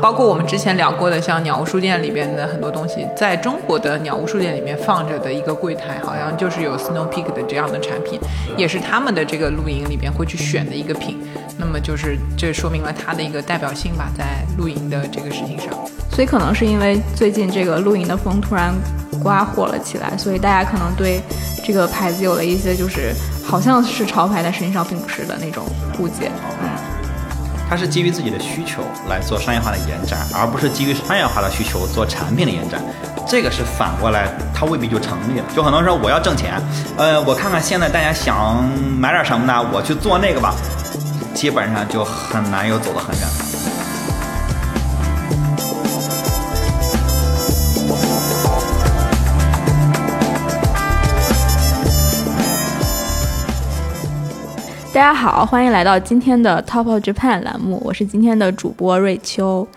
包括我们之前聊过的像鸟屋书店里边的很多东西，在中国的鸟屋书店里面放着的一个柜台，好像就是有 Snow Peak 的这样的产品，也是他们的这个露营里边会去选的一个品。那么就是这说明了它的一个代表性吧，在露营的这个事情上。所以可能是因为最近这个露营的风突然刮火了起来，所以大家可能对这个牌子有了一些就是好像是潮牌，但实际上并不是的那种误解。它是基于自己的需求来做商业化的延展，而不是基于商业化的需求做产品的延展。这个是反过来，它未必就成立了。就很多人说我要挣钱，呃，我看看现在大家想买点什么呢？我去做那个吧，基本上就很难有走得很远大家好，欢迎来到今天的 Top of Japan 栏目，我是今天的主播瑞秋。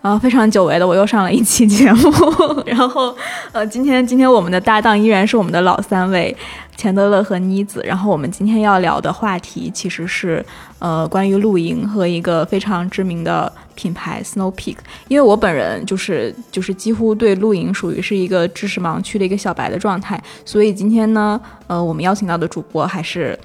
啊，非常久违的，我又上了一期节目。然后，呃，今天今天我们的搭档依然是我们的老三位钱德勒和妮子。然后我们今天要聊的话题其实是呃关于露营和一个非常知名的品牌 Snow Peak。因为我本人就是就是几乎对露营属于是一个知识盲区的一个小白的状态，所以今天呢，呃，我们邀请到的主播还是。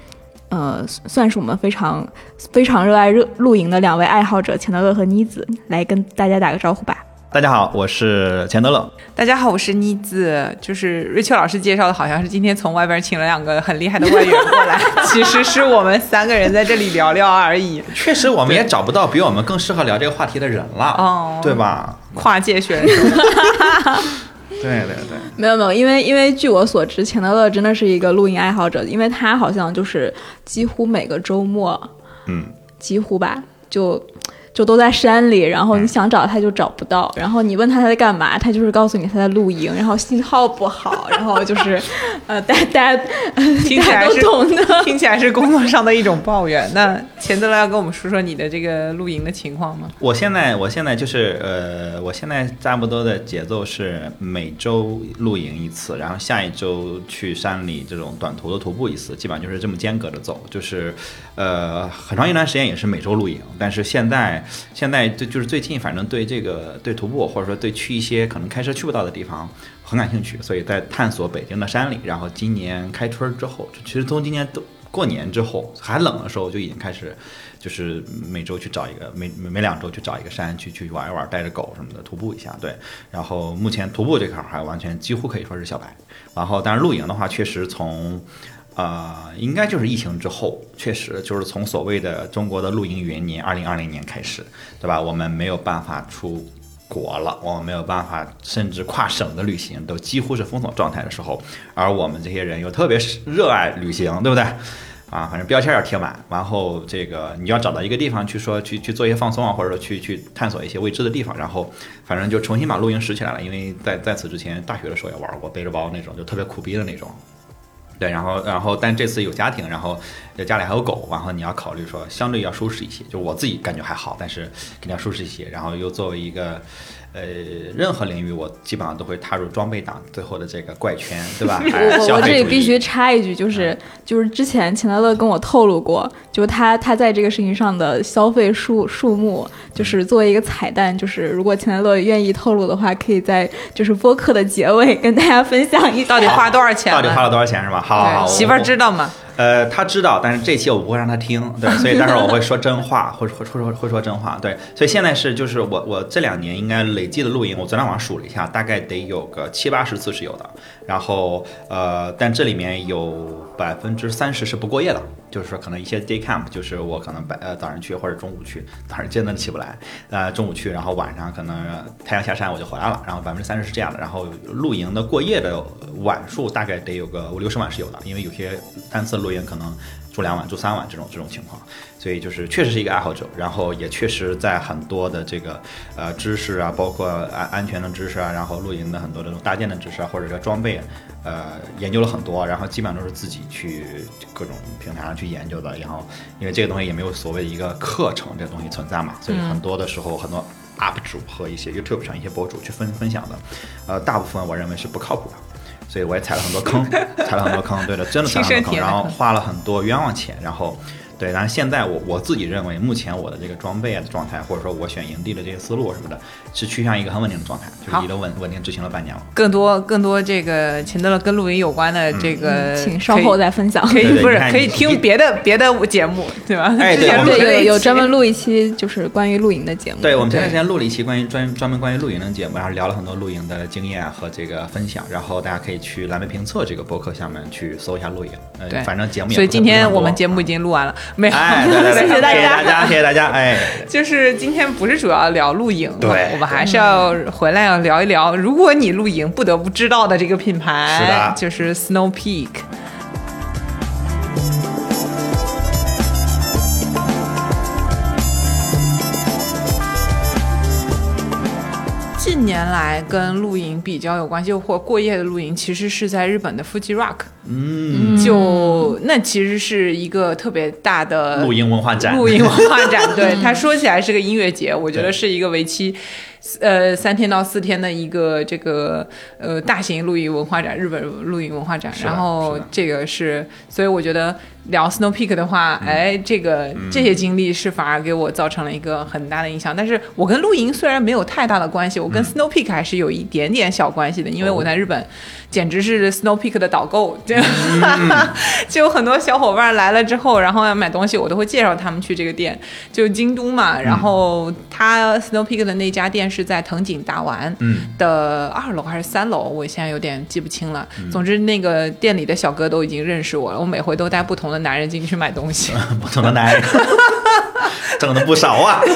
呃，算是我们非常非常热爱热露营的两位爱好者钱德勒和妮子，来跟大家打个招呼吧。大家好，我是钱德勒。大家好，我是妮子。就是瑞秋老师介绍的，好像是今天从外边请了两个很厉害的外援过来，其实是我们三个人在这里聊聊而已。确实，我们也找不到比我们更适合聊这个话题的人了，哦，对吧？跨界选手。对对对，没有没有，因为因为据我所知，钱德勒真的是一个露营爱好者，因为他好像就是几乎每个周末，嗯，几乎吧，就。就都在山里，然后你想找他就找不到，然后你问他他在干嘛，他就是告诉你他在露营，然后信号不好，然后就是，呃，大大家听起来是懂的，听起来是工作上的一种抱怨。那钱德勒要跟我们说说你的这个露营的情况吗？我现在我现在就是呃，我现在差不多的节奏是每周露营一次，然后下一周去山里这种短途的徒步一次，基本上就是这么间隔着走，就是呃很长一段时间也是每周露营，但是现在。现在就就是最近，反正对这个对徒步，或者说对去一些可能开车去不到的地方很感兴趣，所以在探索北京的山里。然后今年开春之后，其实从今年都过年之后还冷的时候，就已经开始，就是每周去找一个，每每两周去找一个山去去玩一玩，带着狗什么的徒步一下。对，然后目前徒步这块还完全几乎可以说是小白。然后但是露营的话，确实从。啊，应该就是疫情之后，确实就是从所谓的中国的露营元年二零二零年开始，对吧？我们没有办法出国了，我们没有办法，甚至跨省的旅行都几乎是封锁状态的时候，而我们这些人又特别热爱旅行，对不对？啊，反正标签要贴满，然后这个你要找到一个地方去说去去做一些放松啊，或者说去去探索一些未知的地方，然后反正就重新把露营拾起来了。因为在在此之前，大学的时候也玩过背着包那种，就特别苦逼的那种。对，然后，然后，但这次有家庭，然后家里还有狗，然后你要考虑说相对要舒适一些，就我自己感觉还好，但是肯定要舒适一些，然后又作为一个。呃，任何领域我基本上都会踏入装备党最后的这个怪圈，对吧？我我这里必须插一句，就是就是之前钱德乐跟我透露过，就他他在这个事情上的消费数数目，就是作为一个彩蛋，就是如果钱德乐愿意透露的话，可以在就是播客的结尾跟大家分享一到底花多少钱，到底花了多少钱是吧？好，媳妇儿知道吗？呃，他知道，但是这期我不会让他听，对，所以但是我会说真话，会会会说会说真话，对，所以现在是就是我我这两年应该累计的露营，我昨天晚上数了一下，大概得有个七八十次是有的，然后呃，但这里面有百分之三十是不过夜的。就是说，可能一些 day camp，就是我可能白呃早上去或者中午去，早上真的起不来，呃中午去，然后晚上可能太阳下山我就回来了，然后百分之三十是这样的，然后露营的过夜的晚数大概得有个五六十晚是有的，因为有些单次露营可能住两晚、住三晚这种这种情况，所以就是确实是一个爱好者，然后也确实在很多的这个呃知识啊，包括安安全的知识啊，然后露营的很多这种搭建的知识啊，或者说装备。呃，研究了很多，然后基本上都是自己去各种平台上去研究的。然后，因为这个东西也没有所谓的一个课程这个东西存在嘛，所以很多的时候，很多 UP 主和一些 YouTube 上一些博主去分分享的，呃，大部分我认为是不靠谱的。所以我也踩了很多坑，踩了很多坑，对的，真的踩了很多坑，然后花了很多冤枉钱，然后对，然后现在我我自己认为，目前我的这个装备啊的状态，或者说我选营地的这些思路什么的，是趋向一个很稳定的状态，就是已经稳稳定执行了半年了。更多更多这个秦德勒跟露营有关的这个，请稍后再分享。可以不是可以听别的别的节目，对吧？哎对之前有有专门录一期就是关于露营的节目。对，我们前段时间录了一期关于专专门关于露营的节目，然后聊了很多露营的经验和这个分享，然后大家可以去蓝莓评测这个博客下面去搜一下露营。呃，对反正节目也所以今天我们节目已经录完了，没有？哎，对对对，谢谢大家。谢谢大家，谢谢大家，哎。就是今天不是主要聊露营，对我们还是要回来要聊一聊，如果你露营不得不知道的这个品是牌的，就是 Snow Peak。年来跟露营比较有关系，或过夜的露营，其实是在日本的 Fuji Rock，嗯，就那其实是一个特别大的露营文化展，露营文化展，对 它说起来是个音乐节，我觉得是一个为期呃三天到四天的一个这个呃大型露营文化展，日本露营文化展。然后这个是，所以我觉得聊 Snow Peak 的话，嗯。哎，这个这些经历是反而给我造成了一个很大的影响。但是我跟露营虽然没有太大的关系，我嗯跟 Snow Peak 还是有一点点小关系的，因为我在日本简直是 Snow Peak 的导购，就有很多小伙伴来了之后，然后要买东西，我都会介绍他们去这个店，就京都嘛。然后他 Snow Peak 的那家店是在藤井大丸嗯，的二楼还是三楼，我现在有点记不清了。总之，那个店里的小哥都已经认识我了，我每回都带不同的男人进去买东西。不同的男人，挣的不少啊。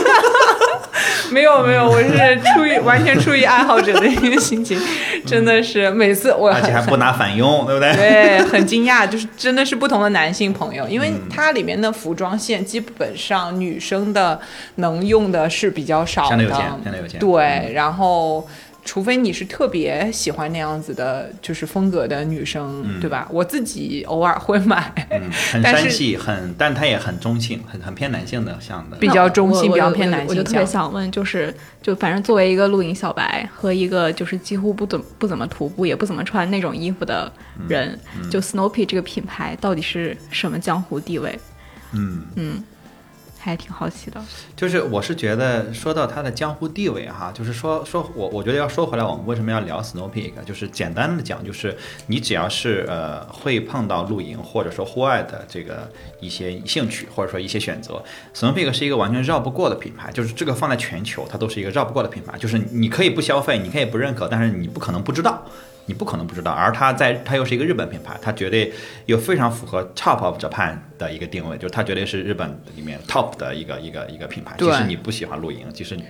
没有没有，我是出于完全出于爱好者的一个心情，真的是每次我而且还不拿反用，对不对？对，很惊讶，就是真的是不同的男性朋友，因为嗯它里面的服装线基本上女生的能用的是比较少的，相对有钱相对有钱对，然后。除非你是特别喜欢那样子的，就是风格的女生，嗯对吧？我自己偶尔会买，嗯，很但是山系，很，但它也很中性，很很偏男性的像的。比较中性，比较偏男性我就我就特别。想问，就是就反正作为一个露营小白和一个就是几乎不怎不怎么徒步也不怎么穿那种衣服的人，就 Snow Peak 这个品牌到底是什么江湖地位？嗯，嗯，还挺好奇的。就是我是觉得说到它的江湖地位哈，就是说说我我觉得要说回来，我们为什么要聊 Snow Peak？就是简单的讲，就是你只要是呃会碰到露营或者说户外的这个一些兴趣或者说一些选择，Snow Peak 是一个完全绕不过的品牌，就是这个放在全球它都是一个绕不过的品牌，就是你可以不消费，你可以不认可，但是你不可能不知道。你不可能不知道，而它在它又是一个日本品牌，它绝对又非常符合 top of Japan 的一个定位，就是它绝对是日本里面 top 的一个一个一个品牌。即使你不喜欢露营，即使你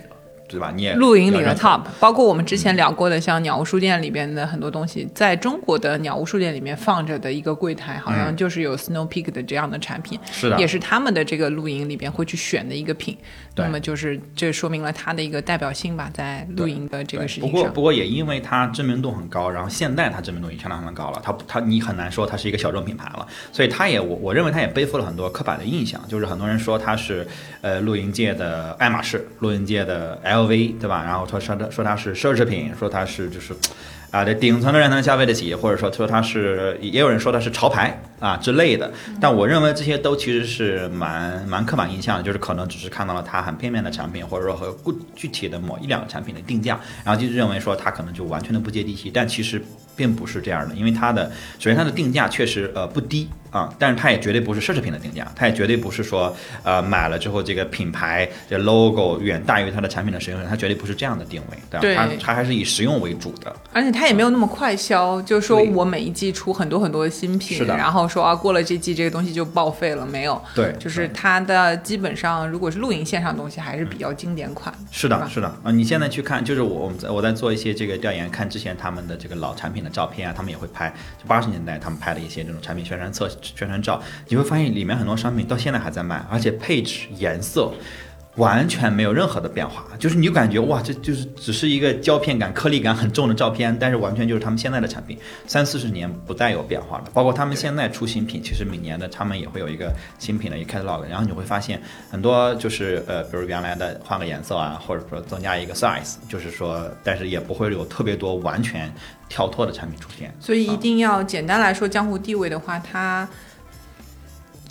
对吧，你也露营里的 top，包括我们之前聊过的，像鸟屋书店里边的很多东西，在中国的鸟屋书店里面放着的一个柜台，好像就是有 Snow Peak 的这样的产品，是的，也是他们的这个露营里边会去选的一个品。对。那么就是这说明了它的一个代表性吧，在露营的这个对。不过事情上。不过也因为它知名度很高，然后现在它知名度也相当相当高了，它它你很难说它是一个小众品牌了，所以它也我我认为它也背负了很多刻板的印象，就是很多人说它是呃露营界的爱马仕，露营界的 LV 对吧？然后说说它说它是奢侈品，说它是就是。啊，这顶层的人能消费得起，或者说说它是，也有人说它是潮牌啊之类的。但我认为这些都其实是蛮蛮刻板印象的，就是可能只是看到了它很片面的产品，或者说和具具体的某一两个产品的定价，然后就认为说它可能就完全的不接地气。但其实并不是这样的，因为它的首先它的定价确实呃不低啊，但是它也绝对不是奢侈品的定价，它也绝对不是说呃买了之后这个品牌这 logo 远大于它的产品的实用性，它绝对不是这样的定位，对吧？对它它还是以实用为主的。而且它也没有那么快销，就是说我每一季出很多很多的新品，是的然后说啊过了这季这个东西就报废了，没有。对就是它的基本上如果是露营线上的东西，还是比较经典款。是的，是的啊！你现在去看，就是我我们在我在做一些这个调研，看之前他们的这个老产品的照片啊，他们也会拍，就八十年代他们拍的一些这种产品宣传册、宣传照，你会发现里面很多商品到现在还在卖，而且配置、颜色完全没有任何的变化，就是你感觉哇，这就是只是一个胶片感、颗粒感很重的照片，但是完全就是他们现在的产品，三四十年不再有变化了。包括他们现在出新品，其实每年的他们也会有一个新品的一个 catalog，然后你会发现很多就是呃，比如原来的换个颜色啊，或者说增加一个 size，就是说，但是也不会有特别多完全跳脱的产品出现。所以一定要简单来说，江湖地位的话，它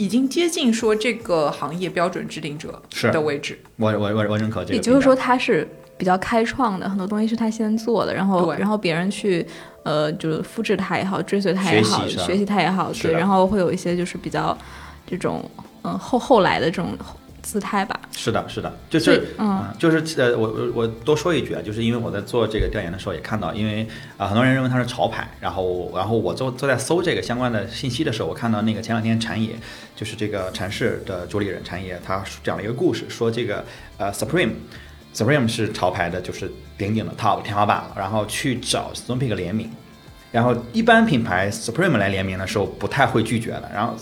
已经接近说这个行业标准制定者是的位置。我我我我认可这个。也就是说，他是比较开创的，很多东西是他先做的，然后然后别人去呃就是复制他也好，追随他也好，学习学习他也好，对，然后会有一些就是比较这种嗯、后后来的这种姿态吧。是的，是的，就是，嗯就是呃，我我我多说一句啊，就是因为我在做这个调研的时候也看到，因为啊、很多人认为它是潮牌，然后然后我做做在搜这个相关的信息的时候，我看到那个前两天禅野，就是这个禅氏的主理人禅野，他讲了一个故事，说这个呃 Supreme。Supreme 是潮牌的，就是顶顶的 top 天花板了，然后去找 Peak 联名，然后一般品牌 Supreme 来联名的时候不太会拒绝的，然后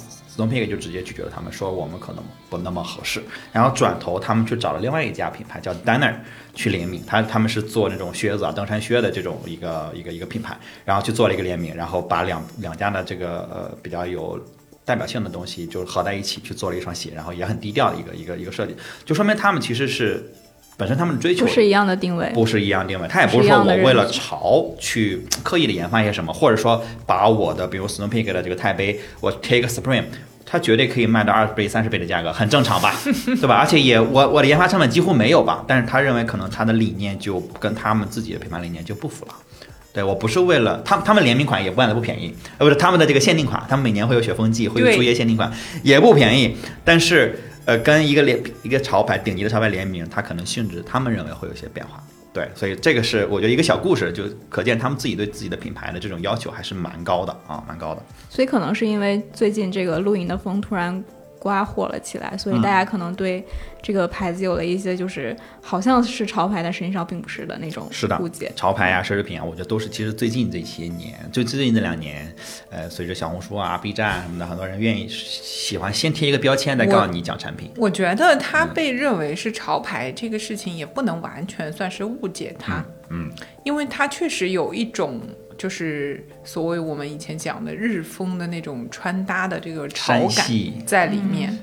Peak 就直接拒绝了他们，说我们可能不那么合适。然后转头他们去找了另外一家品牌叫 Danner 去联名，他他们是做那种靴子啊、登山靴的这种一个一个一个品牌，然后去做了一个联名，然后把两两家的这个呃比较有。代表性的东西就是合在一起去做了一双鞋，然后也很低调的一个一个一个设计，就说明他们其实是本身他们的追求不是一样的定位，不是一样定位，他也不是说我为了潮去刻意的研发一些什么，或者说把我的比如 Snow Peak 的这个钛杯，我 take Supreme，它绝对可以卖到二十倍、三十倍的价格，很正常吧，对吧？而且也我我的研发成本几乎没有吧，但是他认为可能他的理念就跟他们自己的品牌理念就不符了。对我不是为了他们，他们联名款也卖的不便宜，呃，不是他们的这个限定款，他们每年会有雪峰季，会有对竹叶限定款，也不便宜。但是呃，跟一个联一个潮牌顶级的潮牌联名，它可能性质他们认为会有些变化。对，所以这个是我觉得一个小故事，就可见他们自己对自己的品牌的这种要求还是蛮高的啊，蛮高的。所以可能是因为最近这个露营的风突然刮火了起来，所以嗯大家可能对这个牌子有了一些就是好像是潮牌，但实际上并不是的那种是的误解。潮牌啊、奢侈品啊，我觉得都是其实最近这些年，就最近这两年，呃，随着小红书啊、B 站啊什么的，很多人愿意喜欢先贴一个标签，再告诉你讲产品。我觉得它被认为是潮牌这个事情，也不能完全算是误解它，嗯，因为它确实有一种就是所谓我们以前讲的日风的那种穿搭的这个潮感在里面，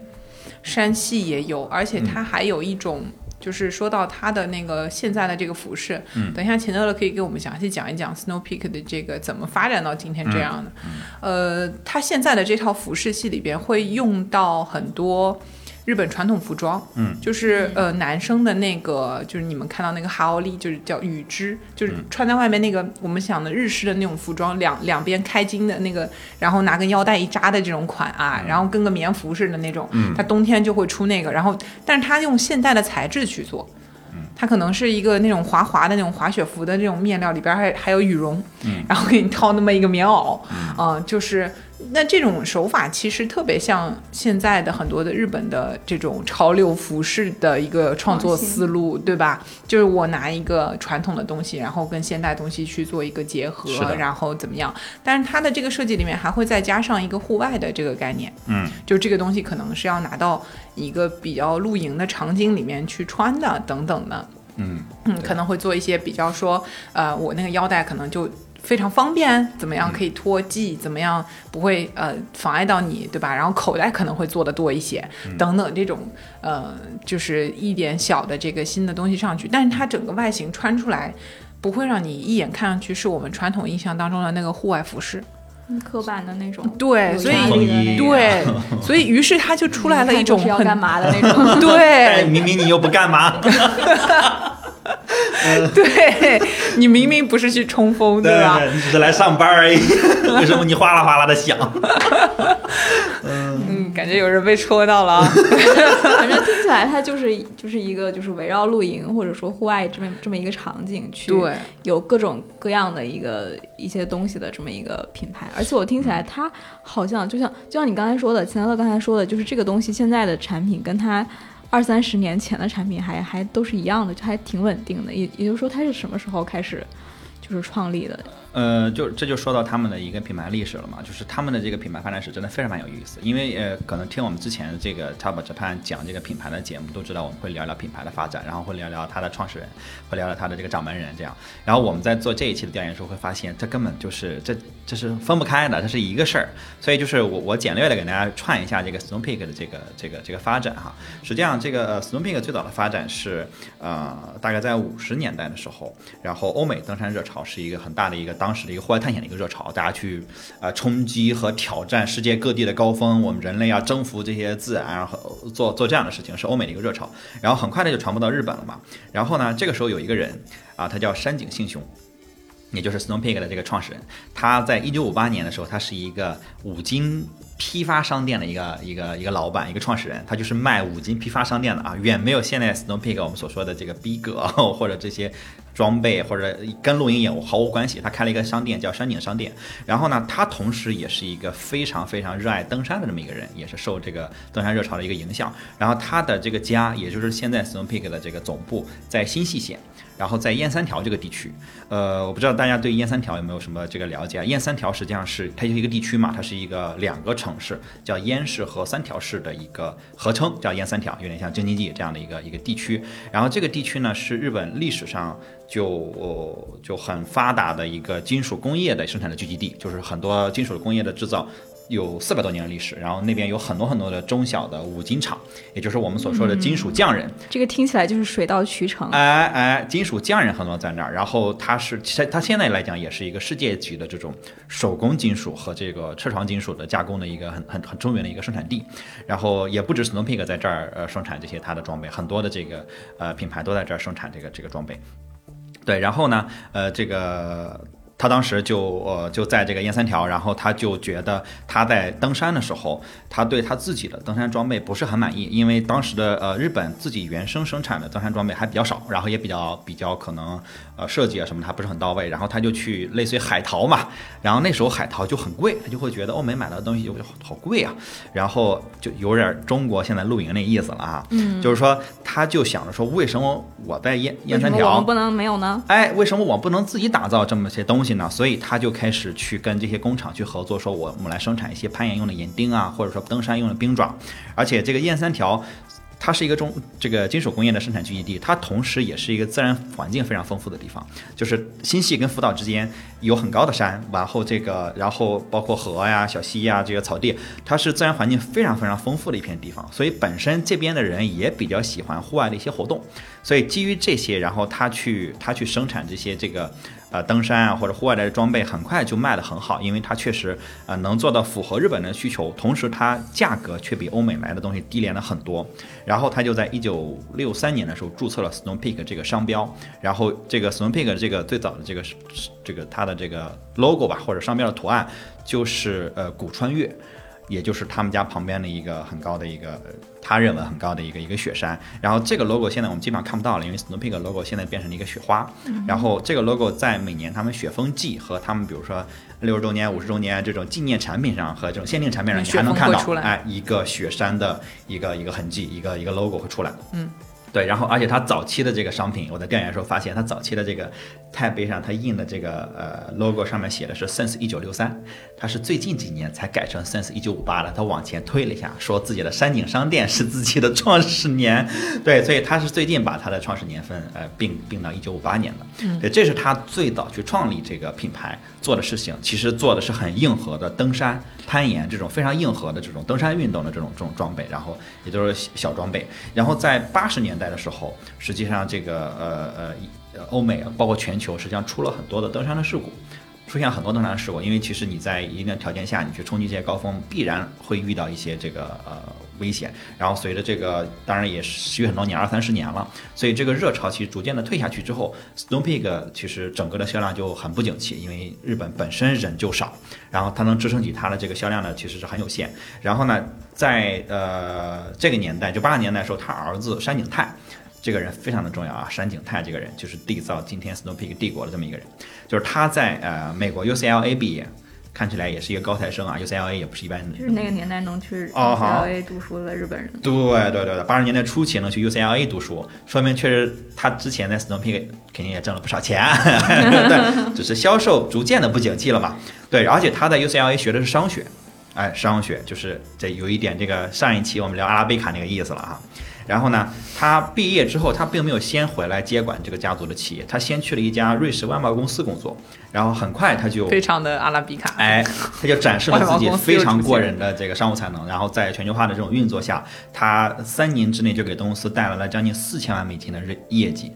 山系也有，而且它还有一种。就是说到它的那个现在的这个服饰，嗯等一下钱乐乐可以给我们详细讲一讲 Snow Peak 的这个怎么发展到今天这样的。呃，它现在的这套服饰系里边会用到很多日本传统服装，嗯，就是呃男生的那个，就是你们看到那个哈奥利，就是叫羽织，就是穿在外面那个我们想的日式的那种服装，两两边开襟的那个，然后拿根腰带一扎的这种款啊，然后跟个棉服似的那种，嗯。它冬天就会出那个，然后但是它用现代的材质去做。它可能是一个那种滑滑的那种滑雪服的这种面料，里边还还有羽绒，嗯然后给你套那么一个棉袄，嗯、就是那这种手法其实特别像现在的很多的日本的这种潮流服饰的一个创作思路，对吧？就是我拿一个传统的东西，然后跟现代东西去做一个结合然后怎么样？但是它的这个设计里面还会再加上一个户外的这个概念，嗯，就这个东西可能是要拿到一个比较露营的场景里面去穿的，等等的。嗯嗯，可能会做一些比较说，呃，我那个腰带可能就非常方便，怎么样可以脱系，怎么样不会呃妨碍到你，对吧？然后口袋可能会做的多一些，等等这种呃，就是一点小的这个新的东西上去，但是它整个外形穿出来。不会让你一眼看上去是我们传统印象当中的那个户外服饰，嗯刻板的那种，对，所以对，所以于是它就出来了一种很干嘛的那种。哎，对明明你又不干嘛，对，你明明不是去冲锋，对吧？你只是来上班而已，为什么你哗啦哗啦的响？嗯，感觉有人被戳到了啊。反正听起来它就是就是一个就是围绕露营或者说户外这么这么一个场景去对，有各种各样的一个一些东西的这么一个品牌，而且我听起来它好像就像就像你刚才说的，钱乐刚才说的，就是这个东西现在的产品跟它二三十年前的产品还还都是一样的，就还挺稳定的。也也就是说，它是什么时候开始就是创立的？呃，就这就说到他们的一个品牌历史了嘛，就是他们的这个品牌发展史真的非常蛮有意思。因为呃，可能听我们之前这个 Top Japan 讲这个品牌的节目，都知道我们会聊聊品牌的发展，然后会聊聊它的创始人，会聊聊它的这个掌门人这样。然后我们在做这一期的调研的时候，会发现这根本就是这这是分不开的，这是一个事儿。所以就是我我简略的给大家串一下这个 Stone Peak 的这个这个这个发展哈。实际上这个 Stone Peak 最早的发展是呃大概在五十年代的时候，然后欧美登山热潮是一个很大的一个当当时的一个户外探险的一个热潮，大家去呃冲击和挑战世界各地的高峰，我们人类要征服这些自然，然后做做这样的事情，是欧美的一个热潮。然后很快的就传播到日本了嘛。然后呢，这个时候有一个人啊，他叫山井信雄。也就是 Snow Peak 的这个创始人，他在一九五八年的时候，他是一个五金批发商店的一个一个一个老板，一个创始人，他就是卖五金批发商店的啊，远没有现在 Snow Peak 我们所说的这个逼格 或者这些装备或者跟露营业务毫无关系。他开了一个商店叫山景商店，然后呢，他同时也是一个非常非常热爱登山的这么一个人，也是受这个登山热潮的一个影响。然后他的这个家，也就是现在 Snow Peak 的这个总部在新细县。然后在燕三条这个地区，呃，我不知道大家对燕三条有没有什么这个了解啊？燕三条实际上是它就是一个地区嘛，它是一个两个城市叫燕市和三条市的一个合称，叫燕三条，有点像京津冀这样的一个一个地区。然后这个地区呢是日本历史上就就很发达的一个金属工业的生产的聚集地，就是很多金属工业的制造。有四百多年的历史，然后那边有很多很多的中小的五金厂，也就是我们所说的金属匠人。这个听起来就是水到渠成。哎哎，金属匠人很多在那儿，然后它是，其实它现在来讲也是一个世界级的这种手工金属和这个车床金属的加工的一个很很很中原的一个生产地。然后也不止 Snow Peak 在这儿呃生产这些它的装备，很多的这个呃品牌都在这儿生产这个这个装备。对，然后呢，呃，这个。他当时就呃就在这个燕三条，然后他就觉得他在登山的时候，他对他自己的登山装备不是很满意，因为当时的呃日本自己原生生产的登山装备还比较少，然后也比较比较可能呃设计啊什么他不是很到位，然后他就去类似于海淘嘛，然后那时候海淘就很贵，他就会觉得欧美买到的东西就好好贵啊，然后就有点中国现在露营那意思了啊，嗯，就是说他就想着说为什么我在燕燕三条不能没有呢？哎，为什么我不能自己打造这么些东西？所以他就开始去跟这些工厂去合作，说我我们来生产一些攀岩用的岩钉啊，或者说登山用的冰爪，而且这个燕三条。它是一个中这个金属工业的生产聚集地，它同时也是一个自然环境非常丰富的地方。就是新系跟福岛之间有很高的山，然后这个然后包括河呀、小溪呀这个草地，它是自然环境非常非常丰富的一片地方。所以本身这边的人也比较喜欢户外的一些活动。所以基于这些，然后他去他去生产这些这个。呃，登山啊或者户外的装备很快就卖得很好，因为它确实呃能做到符合日本人的需求，同时它价格却比欧美来的东西低廉了很多。然后他就在一九六三年的时候注册了 Snow Peak 这个商标，然后这个 Snow Peak 这个最早的这个这个它的这个 logo 吧或者商标的图案就是呃古川岳。也就是他们家旁边的一个很高的一个，他认为很高的一个一个雪山。然后这个 logo 现在我们基本上看不到了，因为 Snow Peak logo 现在变成了一个雪花。然后这个 logo 在每年他们雪峰季和他们比如说六十周年、五十周年这种纪念产品上和这种限定产品上，你还能看到哎一个雪山的一个一个痕迹，一个一个 logo 会出来。嗯。对，然后而且它早期的这个商品，我在调研的时候发现，它早期的这个钛杯上，它印的这个呃 logo 上面写的是 since 一九六三，它是最近几年才改成 since 一九五八的，它往前推了一下，说自己的山景商店是自己的创始年，对，所以它是最近把它的创始年份呃并并到一九五八年的，对，这是他最早去创立这个品牌做的事情，其实做的是很硬核的登山。攀岩这种非常硬核的这种登山运动的这种这种装备，然后也就是小装备。然后在八十年代的时候，实际上这个呃呃欧美包括全球，实际上出了很多的登山的事故，出现很多登山事故。因为其实你在一定的条件下，你去冲击这些高峰，必然会遇到一些这个呃。危险，然后随着这个，当然也持续很多年，二三十年了，所以这个热潮其实逐渐的退下去之后，Snow Peak 其实整个的销量就很不景气，因为日本本身人就少，然后它能支撑起它的这个销量呢，其实是很有限。然后呢，在呃这个年代，就八十年代的时候，他儿子山井泰这个人非常的重要啊，山井泰这个人就是缔造今天 Snow Peak 帝国的这么一个人，就是他在呃美国 UCLA 毕业。看起来也是一个高材生啊，UCLA 也不是一般的。就是那个年代能去 UCLA 读书的日本人。对对对对，八十年代初期能去 UCLA 读书，说明确实他之前在 Snow Peak 肯定也挣了不少钱，对，只是销售逐渐的不景气了嘛。对，而且他在 UCLA 学的是商学，哎，商学就是这有一点这个上一期我们聊阿拉贝卡那个意思了啊。然后呢，他毕业之后，他并没有先回来接管这个家族的企业，他先去了一家瑞士外贸公司工作，然后很快他就非常的阿拉比卡，哎，他就展示了自己非常过人的这个商务才能，然后在全球化的这种运作下，他三年之内就给公司带来了将近四千万美金的日业绩。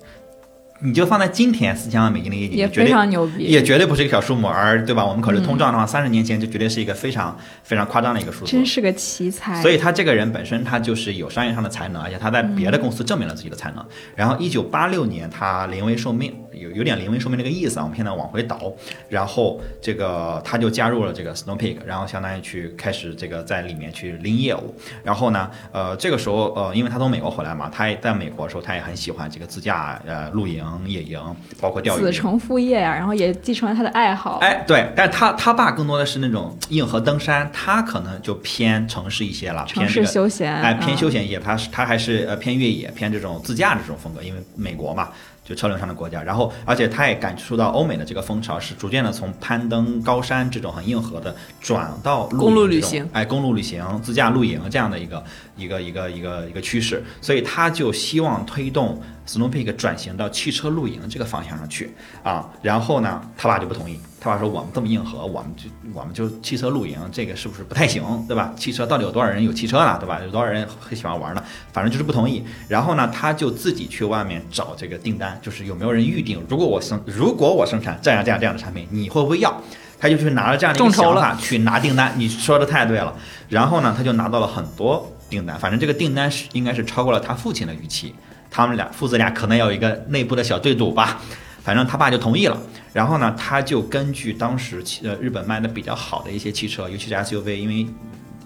你就放在今天四千万美金的业绩，也绝对非常牛逼，也绝对不是一个小数目，而对吧？我们考虑通胀的话，三十年前就绝对是一个非常非常夸张的一个数字。真是个奇才。所以他这个人本身他就是有商业上的才能，而且他在别的公司证明了自己的才能。然后一九八六年他临危受命，有有点临危受命那个意思啊。我们现在往回倒，然后这个他就加入了这个 Snow Peak，然后相当于去开始这个在里面去拎业务。然后呢，呃，这个时候呃，因为他从美国回来嘛，他也在美国的时候他也很喜欢这个自驾、呃露营、野营，包括钓鱼。子承父业呀、然后也继承了他的爱好。哎，对，但是他他爸更多的是那种硬核登山，他可能就偏城市一些了，城市偏这个休闲，哎，偏嗯休闲一些，他是他还是呃偏越野，偏这种自驾的这种风格，因为美国嘛，就车轮上的国家。然后，而且他也感受到欧美的这个风潮是逐渐的从攀登高山这种很硬核的，转到露公路旅行哎，公路旅行、自驾露营这样的一个一个一个一个一个趋势，所以他就希望推动 Snow Peak 转型到汽车露营这个方向上去啊。然后呢，他爸就不同意，他爸说我们这么硬核，我们就我们就汽车露营，这个是不是不太行，对吧？汽车到底有多少人有汽车呢，对吧？有多少人很喜欢玩呢？反正就是不同意。然后呢，他就自己去外面找这个订单，就是有没有人预定，如果我生如果我生产这样这样这样的产品，你会不会要？他就去拿了这样的一个想法去拿订单，你说的太对了。然后呢，他就拿到了很多订单，反正这个订单是应该是超过了他父亲的预期。他们俩父子俩可能要有一个内部的小对赌吧，反正他爸就同意了。然后呢，他就根据当时呃日本卖的比较好的一些汽车，尤其是 SUV，因为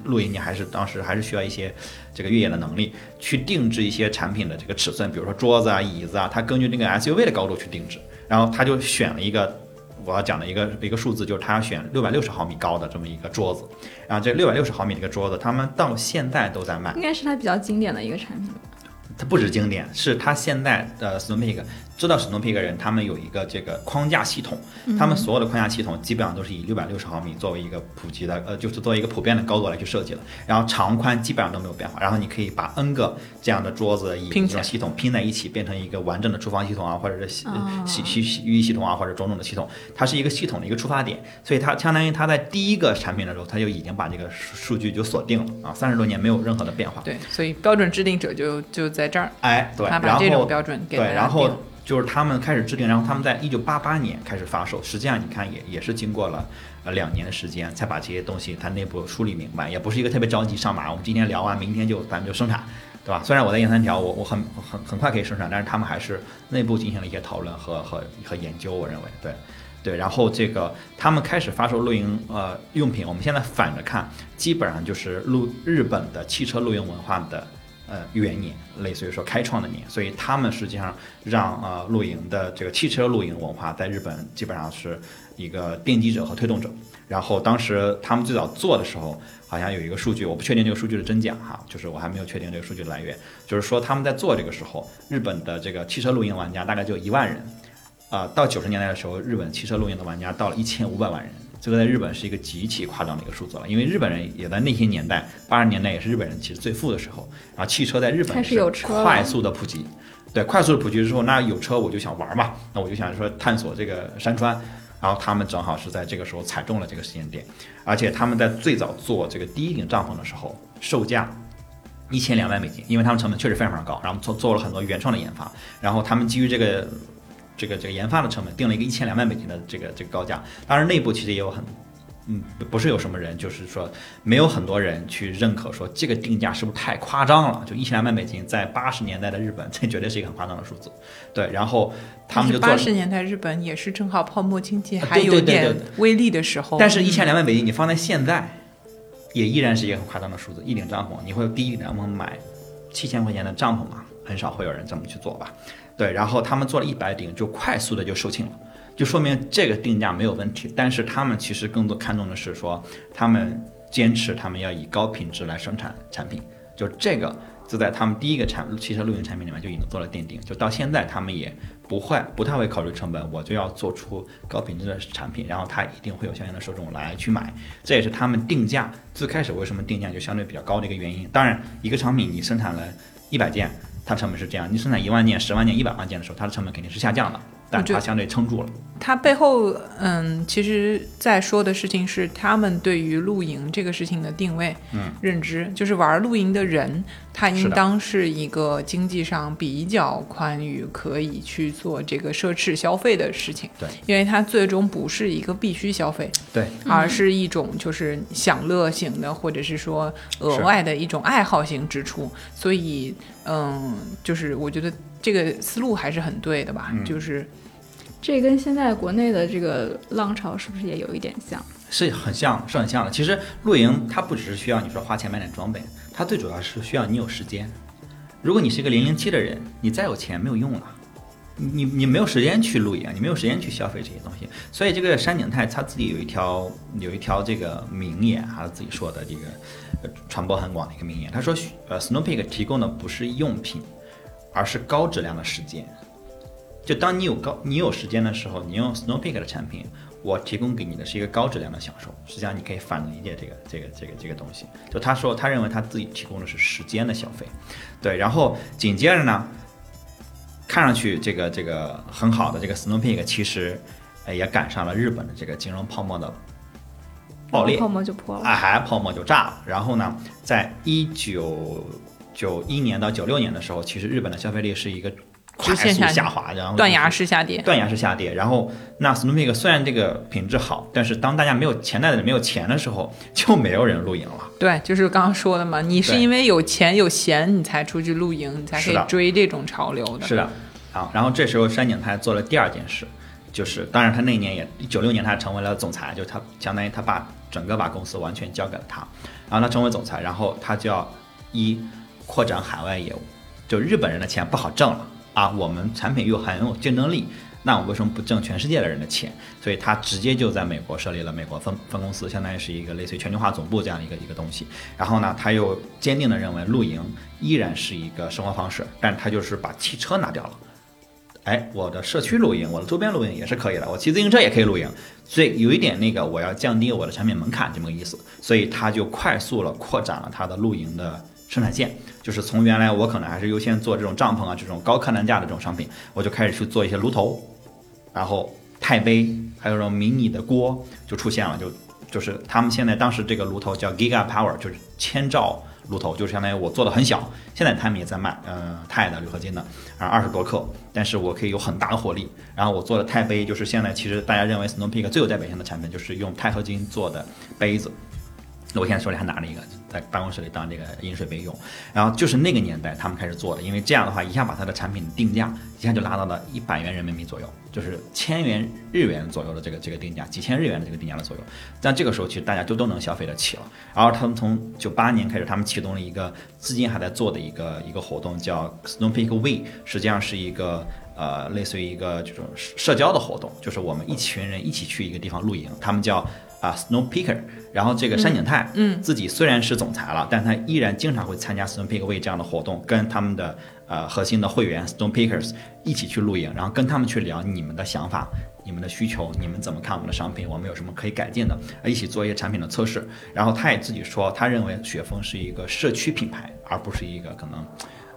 露营你还是当时还是需要一些这个越野的能力，去定制一些产品的这个尺寸，比如说桌子啊、椅子啊，他根据那个 SUV 的高度去定制。然后他就选了一个我要讲的一个一个数字，就是他要选六百六十毫米高的这么一个桌子。然后这六百六十毫米这个桌子，他们到现在都在卖。应该是他比较经典的一个产品。它不止经典，是它现在的 Snow Peak 知道 Snow Peak 人，他们有一个这个框架系统，他们所有的框架系统基本上都是以六百六十毫米作为一个普及的，呃，就是作为一个普遍的高度来去设计的。然后长宽基本上都没有变化，然后你可以把 N 个这样的桌子、椅子拼起来。这种系统拼在一起，变成一个完整的厨房系统啊，或者是洗哦。洗洗洗浴系统啊，或者种种的系统，它是一个系统的一个出发点，所以它相当于它在第一个产品的时候，它就已经把这个数数据就锁定了啊，三十多年没有任何的变化。对，所以标准制定者就就在这儿，哎，对，他把这然后种标准给对，然后定就是他们开始制定，然后他们在一九八八年开始发售。实际上，你看也也是经过了呃两年的时间，才把这些东西它内部梳理明白，也不是一个特别着急上马。我们今天聊完，明天就咱们就生产，对吧？虽然我在燕三条，我我很很很快可以生产，但是他们还是内部进行了一些讨论和和和研究。我认为，对。对，然后这个他们开始发售露营呃用品，我们现在反着看，基本上就是露日本的汽车露营文化的呃元年，类似于说开创的年，所以他们实际上让呃露营的这个汽车露营文化在日本基本上是一个奠基者和推动者。然后当时他们最早做的时候，好像有一个数据，我不确定这个数据的真假哈，就是我还没有确定这个数据的来源，就是说他们在做这个时候，日本的这个汽车露营玩家大概就一万人。啊、到九十年代的时候，日本汽车露营的玩家到了一千五百万人，这个在日本是一个极其夸张的一个数字了。因为日本人也在那些年代，八十年代也是日本人其实最富的时候，然后汽车在日本开始有车了快速的普及。对，快速的普及之后，那有车我就想玩嘛，那我就想说探索这个山川，然后他们正好是在这个时候踩中了这个时间点，而且他们在最早做这个第一顶帐篷的时候，售价一千两百美金，因为他们成本确实非常非常高，然后做做了很多原创的研发，然后他们基于这个这个这个研发的成本定了一个一千两百美金的这个这个高价，当然内部其实也有很。嗯，不不是有什么人，就是说没有很多人去认可说这个定价是不是太夸张了？就一千两百美金，在八十年代的日本，这绝对是一个很夸张的数字。对，然后他们就八十年代日本也是正好泡沫经济啊还有点微利的时候，但是，一千两百美金你放在现在，也依然是一个很夸张的数字。一顶帐篷，你会第一顶帐篷买七千块钱的帐篷吗？很少会有人这么去做吧？对，然后他们做了一百顶，就快速的就售罄了，就说明这个定价没有问题。但是他们其实更多看重的是说，他们坚持他们要以高品质来生产产品，就这个就在他们第一个产汽车露营产品里面就已经做了奠定，就到现在他们也不会不太会考虑成本，我就要做出高品质的产品，然后它一定会有相应的受众来去买，这也是他们定价最开始为什么定价就相对比较高的一个原因。当然，一个产品你生产了一百件，它成本是这样；你生产一万件、十万件、一百万件的时候，它的成本肯定是下降的。但觉得它相对撑住了。它背后，嗯，其实在说的事情是他们对于露营这个事情的定位、嗯，认知，就是玩露营的人，他应当是一个经济上比较宽裕，可以去做这个奢侈消费的事情。对，因为它最终不是一个必须消费，对，而是一种就是享乐型的，或者是说额外的一种爱好型支出。所以，嗯，就是我觉得这个思路还是很对的吧，嗯就是。这跟现在国内的这个浪潮是不是也有一点像？是很像，是很像的。其实露营它不只是需要你说花钱买点装备，它最主要是需要你有时间。如果你是一个零零七的人，你再有钱没有用了，你你没有时间去露营，你没有时间去消费这些东西。所以这个山景泰他自己有一条有一条这个名言，他自己说的这个传播很广的一个名言，他说呃 Snow Peak 提供的不是用品，而是高质量的时间。就当你有高你有时间的时候，你用 Snow Peak 的产品，我提供给你的是一个高质量的享受。实际上，你可以反理解这个这个这个这个东西。就他说，他认为他自己提供的是时间的消费，对。然后紧接着呢，看上去这个这个很好的这个 Snow Peak，其实呃也赶上了日本的这个金融泡沫的爆裂泡沫就破了。啊，还泡沫就炸了。然后呢，在一九九一年到九六年的时候，其实日本的消费力是一个快速下下滑，然后断崖式下跌。断崖式下跌。然后那 Snow Peak 虽然这个品质好，但是当大家没有钱袋子里没有钱的时候，就没有人露营了。对，就是刚刚说的嘛，你是因为有钱有闲，你才出去露营，你才可以追这种潮流的。是的，啊，然后这时候山井泰做了第二件事，就是当然他那年也九六年他成为了总裁，就他相当于他把整个把公司完全交给了他，然后他成为总裁，然后他就要一扩展海外业务，就日本人的钱不好挣了啊，我们产品又很有竞争力。那我为什么不挣全世界的人的钱？所以他直接就在美国设立了美国分分公司，相当于是一个类似于全球化总部这样一个一个东西。然后呢，他又坚定的认为露营依然是一个生活方式，但他就是把汽车拿掉了。哎，我的社区露营，我的周边露营也是可以的，我骑自行车也可以露营，所以有一点那个我要降低我的产品门槛这么个意思，所以他就快速了扩展了他的露营的生产线，就是从原来我可能还是优先做这种帐篷啊这种高客单价的这种商品，我就开始去做一些炉头，然后钛杯，还有这种迷你的锅就出现了，就就是他们现在当时这个炉头叫 Giga Power，就是千兆炉头，就是相当于我做的很小，现在他们也在卖，呃，钛的铝合金的，啊，二十多克，但是我可以有很大的火力。然后我做的钛杯，就是现在其实大家认为 Snow Peak 最有代表性的产品，就是用钛合金做的杯子。我现在手里还拿着一个，在办公室里当这个饮水杯用。然后就是那个年代他们开始做的，因为这样的话一下把它的产品定价一下就拉到了一百元人民币左右，就是千元日元左右的这个这个定价，几千日元的这个定价的左右。但这个时候其实大家就都能消费得起了。然后他们从九八年开始，他们启动了一个至今还在做的一个一个活动，叫 Snow Peak We，实际上是一个。呃，类似于一个这种社交的活动，就是我们一群人一起去一个地方露营，他们叫啊、Snow Picker，。然后这个山井泰，嗯自己虽然是总裁了，但他依然经常会参加 Snow Peak Way 这样的活动，跟他们的呃核心的会员 Snow Pickers 一起去露营，然后跟他们去聊你们的想法、你们的需求、你们怎么看我们的商品，我们有什么可以改进的，呃一起做一些产品的测试。然后他也自己说，他认为雪峰是一个社区品牌，而不是一个可能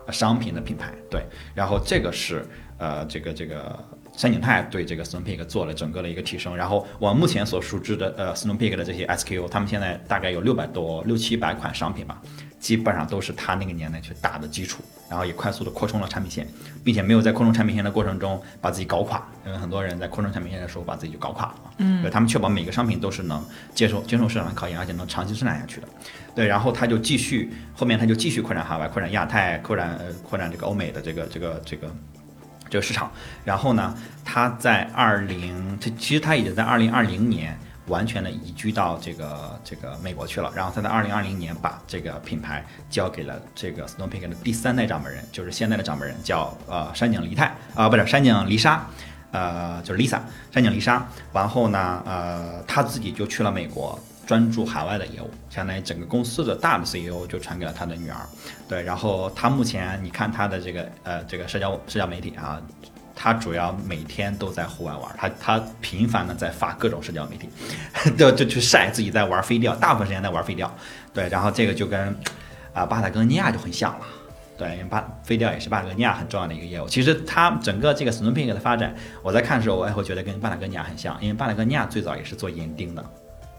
呃商品的品牌。对，然后这个是呃这个这个。山井泰对这个 Snow Peak 做了整个的一个提升，然后我目前所熟知的呃 Snow Peak 的这些 SKU，他们现在大概有六百多六七百款商品吧，基本上都是他那个年代去打的基础，然后也快速的扩充了产品线，并且没有在扩充产品线的过程中把自己搞垮，因为很多人在扩充产品线的时候把自己就搞垮了嘛，嗯，对他们确保每个商品都是能接受接受市场的考验，而且能长期生产下去的，对，然后他就继续后面他就继续扩展海外，扩展亚太，扩展呃扩展这个欧美的这个这个这个。这个市场，然后呢，他在二零，他其实他已经在二零二零年完全的移居到这个这个美国去了，然后他在二零二零年把这个品牌交给了这个 Snow Peak 的第三代掌门人，就是现在的掌门人叫呃山井梨泰啊、不是山井梨沙，呃就是 Lisa 山井梨沙，然后呢呃他自己就去了美国。专注海外的业务，相当于整个公司的大的 CEO 就传给了他的女儿，对，然后他目前你看他的这个呃这个社交社交媒体啊，他主要每天都在户外玩，他他频繁的在发各种社交媒体，就就去晒自己在玩飞钓，大部分时间在玩飞钓，对，然后这个就跟啊巴塔哥尼亚就很像了。对，因为巴飞钓也是巴塔哥尼亚很重要的一个业务。其实它整个这个 Snow Peak 的发展，我在看的时候，我也会觉得跟巴塔哥尼亚很像，因为巴塔哥尼亚最早也是做岩钉的，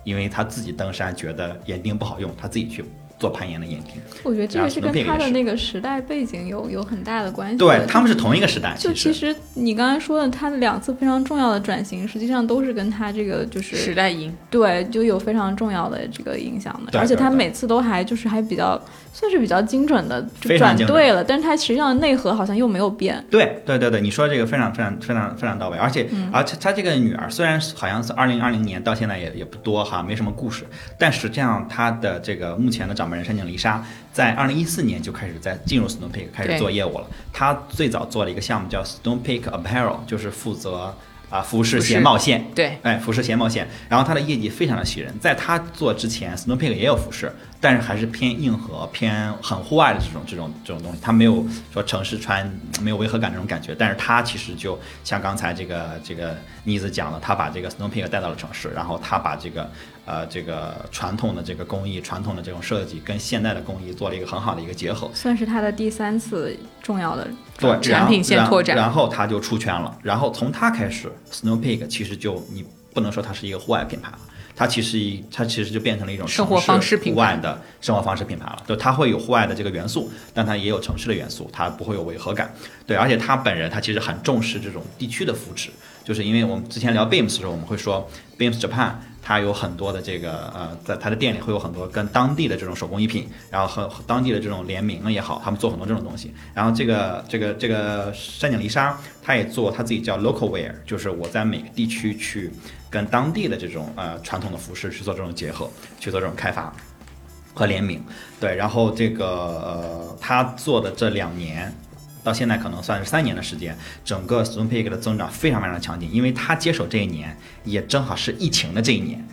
因为他自己登山觉得眼钉不好用，他自己去做攀岩的眼睛。我觉得这个是跟他的那个时代背景有有很大的关系。对，他们是同一个时代。就其其实实你刚才说的，他的两次非常重要的转型，实际上都是跟他这个就是时代赢，对就有非常重要的这个影响的，对而且他每次都还就是还比较算是比较精准的转对了，但是他实际上内核好像又没有变。对对对对，你说这个非常非常非常非常到位，而且、嗯而且他这个女儿虽然好像是二零二零年到现在也也不多哈，没什么故事，但实际上她的这个目前的掌门人山井丽莎在二零一四年就开始在进入 Snow Peak 开始做业务了。她最早做了一个项目叫 Snow Peak Apparel，就是负责啊服饰鞋帽线。对，哎，服饰鞋帽线，然后它的业绩非常的喜人。在他做之前，Snow Peak 也有服饰，但是还是偏硬核、偏很户外的这种这种这种东西，它没有说城市穿没有违和感这种感觉。但是它其实就像刚才这个这个妮子讲的，他把这个 Snow Peak 带到了城市，然后他把这个呃这个传统的这个工艺、传统的这种设计跟现代的工艺做了一个很好的一个结合。算是它的第三次重要的对，产品线拓展然，然后它就出圈了。然后从它开始，Snow Peak 其实就你不能说它是一个户外品牌了，它其实一它其实就变成了一种生活方式品牌户外的生活方式品牌了。就它会有户外的这个元素，但它也有城市的元素，它不会有违和感。对，而且他本人他其实很重视这种地区的扶持，就是因为我们之前聊 Beams 的时候，我们会说 Beams Japan。它有很多的这个呃，在它的店里会有很多跟当地的这种手工艺品，然后和当地的这种联名也好，他们做很多这种东西。然后这个这个这个山井丽莎，她也做她自己叫 local wear，就是我在每个地区去跟当地的这种呃传统的服饰去做这种结合，去做这种开发和联名。对，然后这个呃，他做的这两年。到现在可能算是三年的时间，整个 Stone Peak 的增长非常非常的强劲，因为他接手这一年也正好是疫情的这一年，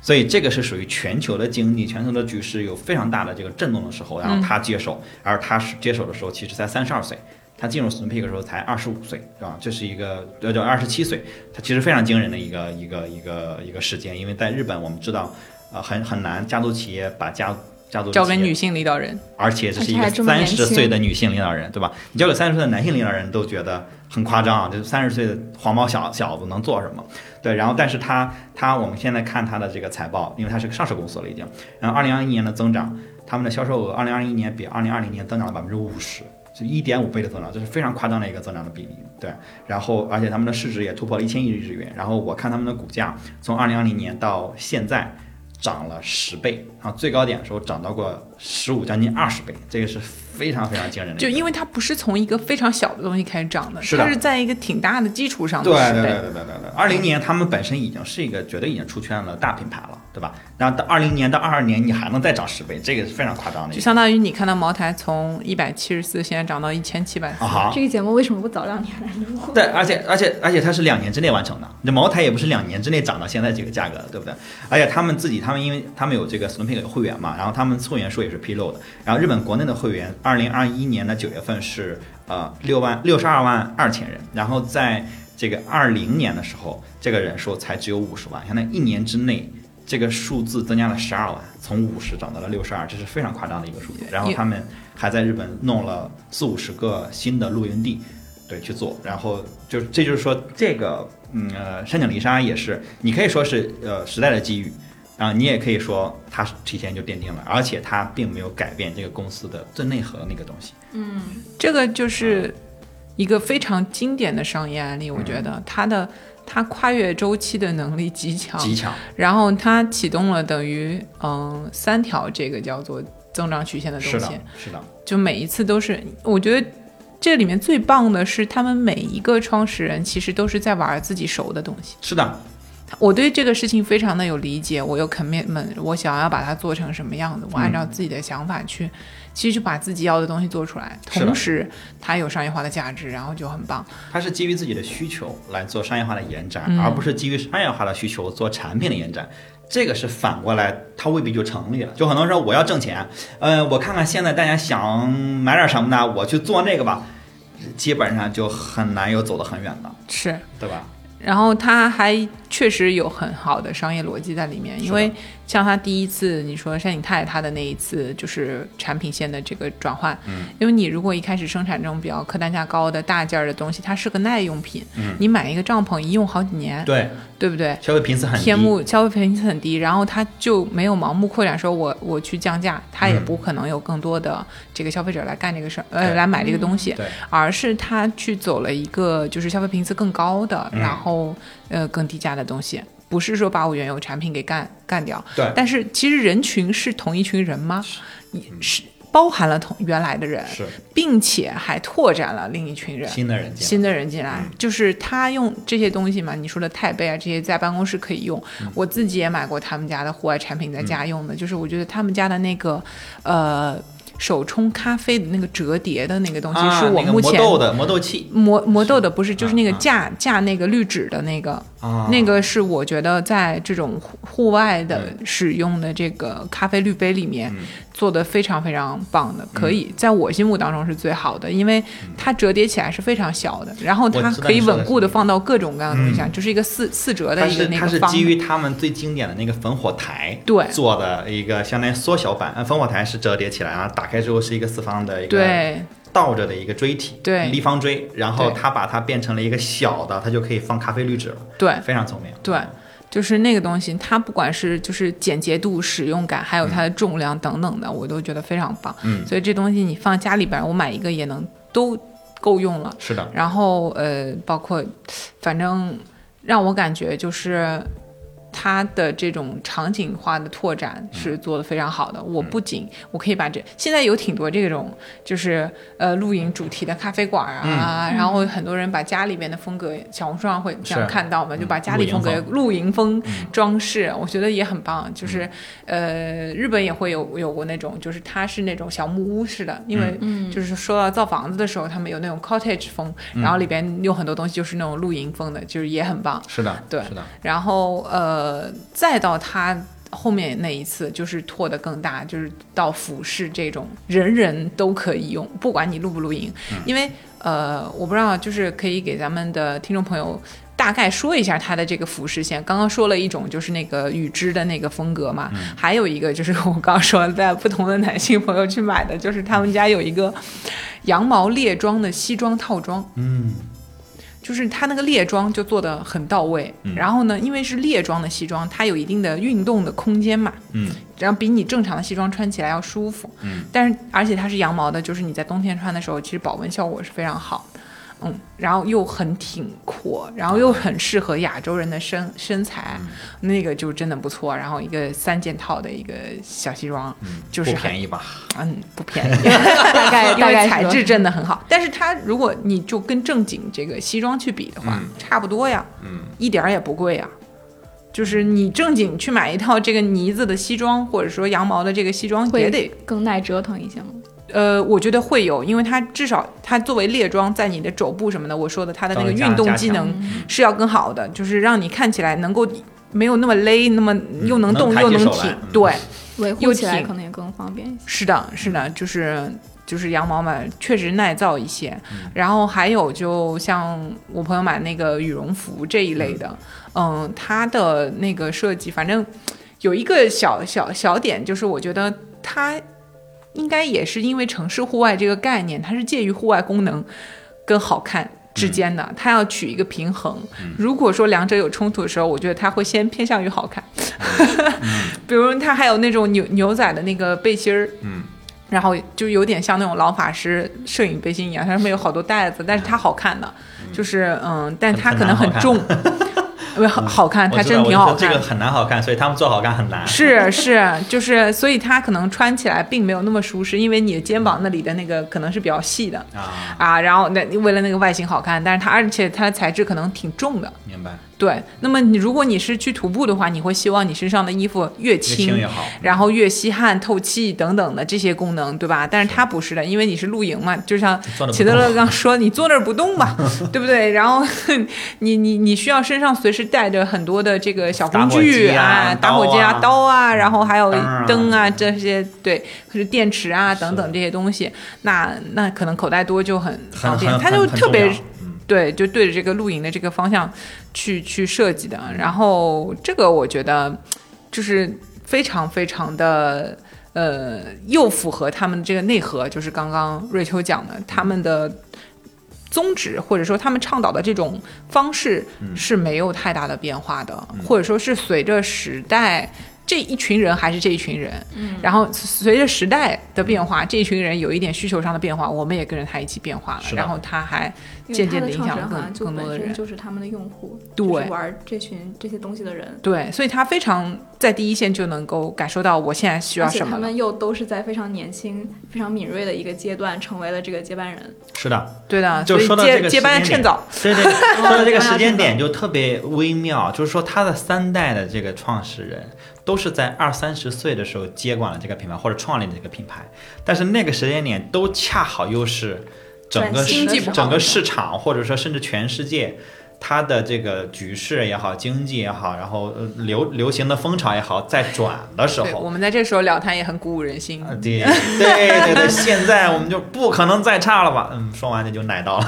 所以这个是属于全球的经济、全球的局势有非常大的这个震动的时候，然后他接手，而他是接手的时候其实才三十二岁，他进入 Stone Peak 的时候才二十五岁，是吧？这是一个呃，叫二十七岁，他其实非常惊人的一个一个一个一个时间，因为在日本我们知道，呃，很很难家族企业把家家族交给女性领导人，而且这是一个三十岁的女性领导人，对吧？你交给三十岁的男性领导人都觉得很夸张啊，这三十岁的黄毛小小子能做什么？对，然后但是他他我们现在看他的这个财报，因为他是个上市公司了已经，然后二零二一年的增长，他们的销售额二零二一年比二零二零年增长了百分之五十。就一点五倍的增长，这是非常夸张的一个增长的比例，对。然后，而且他们的市值也突破了一千亿日元。然后我看他们的股价，从二零二零年到现在涨了十倍，然后最高点的时候涨到过十五，将近二十倍，这个是非常非常惊人的。就因为它不是从一个非常小的东西开始涨的，是的它是在一个挺大的基础上对对对对对，二零年他们本身已经是一个绝对已经出圈了大品牌了，对吧？然后到二零年到二二年，你还能再涨十倍，这个是非常夸张的。就相当于你看到茅台从一百七十四现在涨到一千七百四啊，哈，这个节目为什么不早两年来录？对，而且而且而且它是两年之内完成的，那茅台也不是两年之内涨到现在这个价格的，对不对？而且他们自己，他们因为他们有这个 Snow Peak 会员嘛，然后他们会员数也是披露的。然后日本国内的会员，二零二一年的九月份是呃六万六十二万二千人，然后在这个二零年的时候，这个人数才只有五十万，相当于一年之内。这个数字增加了十二万，从五十涨到了六十二，这是非常夸张的一个数字。然后他们还在日本弄了四五十个新的露营地，对，去做。然后就这就是说，这个嗯呃，山井丽莎也是，你可以说是呃时代的机遇，啊，你也可以说它是提前就奠定了，而且它并没有改变这个公司的最内核的那个东西。嗯这个就是一个非常经典的商业案例，我觉得它的它跨越周期的能力极强，极强，然后它启动了等于嗯三条这个叫做增长曲线的东西是的，，是的，就每一次都是，我觉得这里面最棒的是他们每一个创始人其实都是在玩自己熟的东西。是的，我对这个事情非常的有理解，我有 commitment，我想要把它做成什么样子，我按照自己的想法去，其实就把自己要的东西做出来，同时它有商业化的价值，然后就很棒。它是基于自己的需求来做商业化的延展，嗯而不是基于商业化的需求做产品的延展。这个是反过来，它未必就成立了。就很多人说我要挣钱，呃，我看看现在大家想买点什么呢，我去做那个吧，基本上就很难有走得很远的，是，对吧？然后它还确实有很好的商业逻辑在里面，因为像他第一次你说山景泰它的那一次就是产品线的这个转换，嗯，因为你如果一开始生产这种比较客单价高的大件儿的东西，它是个耐用品，嗯，你买一个帐篷一用好几年，对对不对？消费频次很低，天幕消费频次很低，然后它就没有盲目扩展，说我我去降价，它也不可能有更多的这个消费者来干这个事儿，呃，来买这个东西，对。而是他去走了一个就是消费频次更高的，嗯。然后呃更低价的东西，不是说把我原有产品给干干掉，对。但是其实人群是同一群人吗？你是包含了同原来的人，是。并且还拓展了另一群人，新的人进来。新的人进来，就是他用这些东西嘛，你说的钛杯啊，这些在办公室可以用。嗯。我自己也买过他们家的户外产品，在家用的，就是我觉得他们家的那个呃手冲咖啡的那个折叠的那个东西，啊是我那个目前磨豆的磨豆器。磨磨豆的不是，就是那个架架那个滤纸的那个，啊。那个是我觉得在这种户户外的嗯。使用的这个咖啡滤杯里面嗯。做的非常非常棒的，可以在我心目当中是最好的，因为它折叠起来是非常小的，然后它可以稳固的放到各种各样的东西上，就是一个四四折的一个那个它是基于他们最经典的那个烽火台对。做的一个相当于缩小版，呃烽火台是折叠起来，然后打开之后是一个四方的一个对倒着的一个锥体，对立方锥，然后它把它变成了一个小的，它就可以放咖啡滤纸了，对非常聪明。对。就是那个东西，它不管是就是简洁度、使用感，还有它的重量等等的，我都觉得非常棒。嗯，所以这东西你放家里边，我买一个也能都够用了。是的，然后呃，包括反正让我感觉就是它的这种场景化的拓展是做的非常好的。我不仅我可以把这现在有挺多这种就是呃露营主题的咖啡馆啊，然后很多人把家里面的风格，小红书上会这样看到嘛，就把嗯家里风格露营风。露营风装饰，我觉得也很棒。就是呃，日本也会有有过那种，就是它是那种小木屋式的，因为就是说到造房子的时候，他们有那种 cottage 风，然后里边有很多东西就是那种露营风的，就是也很棒。是的，对。是的，然后呃，再到他后面那一次，就是拓得更大，就是到俯视这种人人都可以用，不管你录不露营，因为呃，我不知道，就是可以给咱们的听众朋友。大概说一下它的这个服饰线，刚刚说了一种就是那个羽织的那个风格嘛，还有一个就是我刚刚说在不同的男性朋友去买的，就是他们家有一个羊毛猎装的西装套装，嗯，就是它那个列装就做的很到位，嗯。然后呢，因为是列装的西装，它有一定的运动的空间嘛，嗯，然后比你正常的西装穿起来要舒服，嗯，但是而且它是羊毛的，就是你在冬天穿的时候，其实保温效果是非常好的，嗯，然后又很挺阔，然后又很适合亚洲人的身 身材，嗯那个就真的不错。然后一个三件套的一个小西装，就是很不便宜吧？嗯，不便宜，大概大概是材质真的很好。但是它如果你就跟正经这个西装去比的话，嗯差不多呀，嗯，一点儿也不贵呀。就是你正经去买一套这个呢子的西装，或者说羊毛的这个西装，也得更耐折腾一些吗？呃，我觉得会有，因为它至少它作为列装，在你的肘部什么的，我说的它的那个运动机能是要更好的，就是让你看起来能够没有那么勒，那么又能动能又能挺对。维护起来可能也更方便一些。是的，是的，就是就是羊毛嘛，确实耐造一些。嗯然后还有就像我朋友买那个羽绒服这一类的，嗯，它的那个设计，反正有一个小小小点，就是我觉得它应该也是因为城市户外这个概念，它是介于户外功能跟好看。之间的，它要取一个平衡。如果说两者有冲突的时候，我觉得它会先偏向于好看。比如它还有那种牛牛仔的那个背心儿，嗯，然后就有点像那种老法师摄影背心一样，它上面有好多带子，但是它好看的，就是嗯，但它可能很重，不好好看，它真挺好看这个。很难好看，所以他们做好看很难。是是，就是，所以它可能穿起来并没有那么舒适，因为你的肩膀那里的那个可能是比较细的啊，啊，然后那为了那个外形好看，但是它而且它的材质可能挺重的，明白，对。那么你如果你是去徒步的话，你会希望你身上的衣服越越轻轻越好。然后越吸汗、透气等等的这些功能，对吧？但是它不是的，因为你是露营嘛，就像齐德勒动刚说，你坐那儿不动嘛，对不对？然后 你你你需要身上随时带着很多的这个小工具啊打火机啊、刀啊然后还有灯啊这些，对，电池啊等等这些东西，那那可能口袋多就很很方便，很它就特别对，就对着这个露营的这个方向去去设计的。然后这个我觉得就是非常非常的呃，又符合他们这个内核，就是刚刚瑞秋讲的，他们的宗旨或者说他们倡导的这种方式是没有太大的变化的，或者说是随着时代。这一群人还是这一群人，嗯，然后随着时代的变化，这一群人有一点需求上的变化，我们也跟着他一起变化了，然后他还渐渐的影响了更更多的人，就是他们的用户，对，玩这群这些东西的人，对，所以他非常在第一线就能够感受到我现在需要什么，他们又都是在非常年轻、非常敏锐的一个阶段成为了这个接班人，是的，对的，就说到这个接班趁早，对对，说到这个时间点就特别微妙，就是说他的三代的这个创始人。都是在二三十岁的时候接管了这个品牌或者创立了这个品牌，但是那个时间点都恰好又是整个整个市场或者说甚至全世界。它的这个局势也好，经济也好，然后流流行的风潮也好，在转的时候，我们在这时候聊它也很鼓舞人心。对对对对，现在我们就不可能再差了吧？嗯，说完这就奶到了。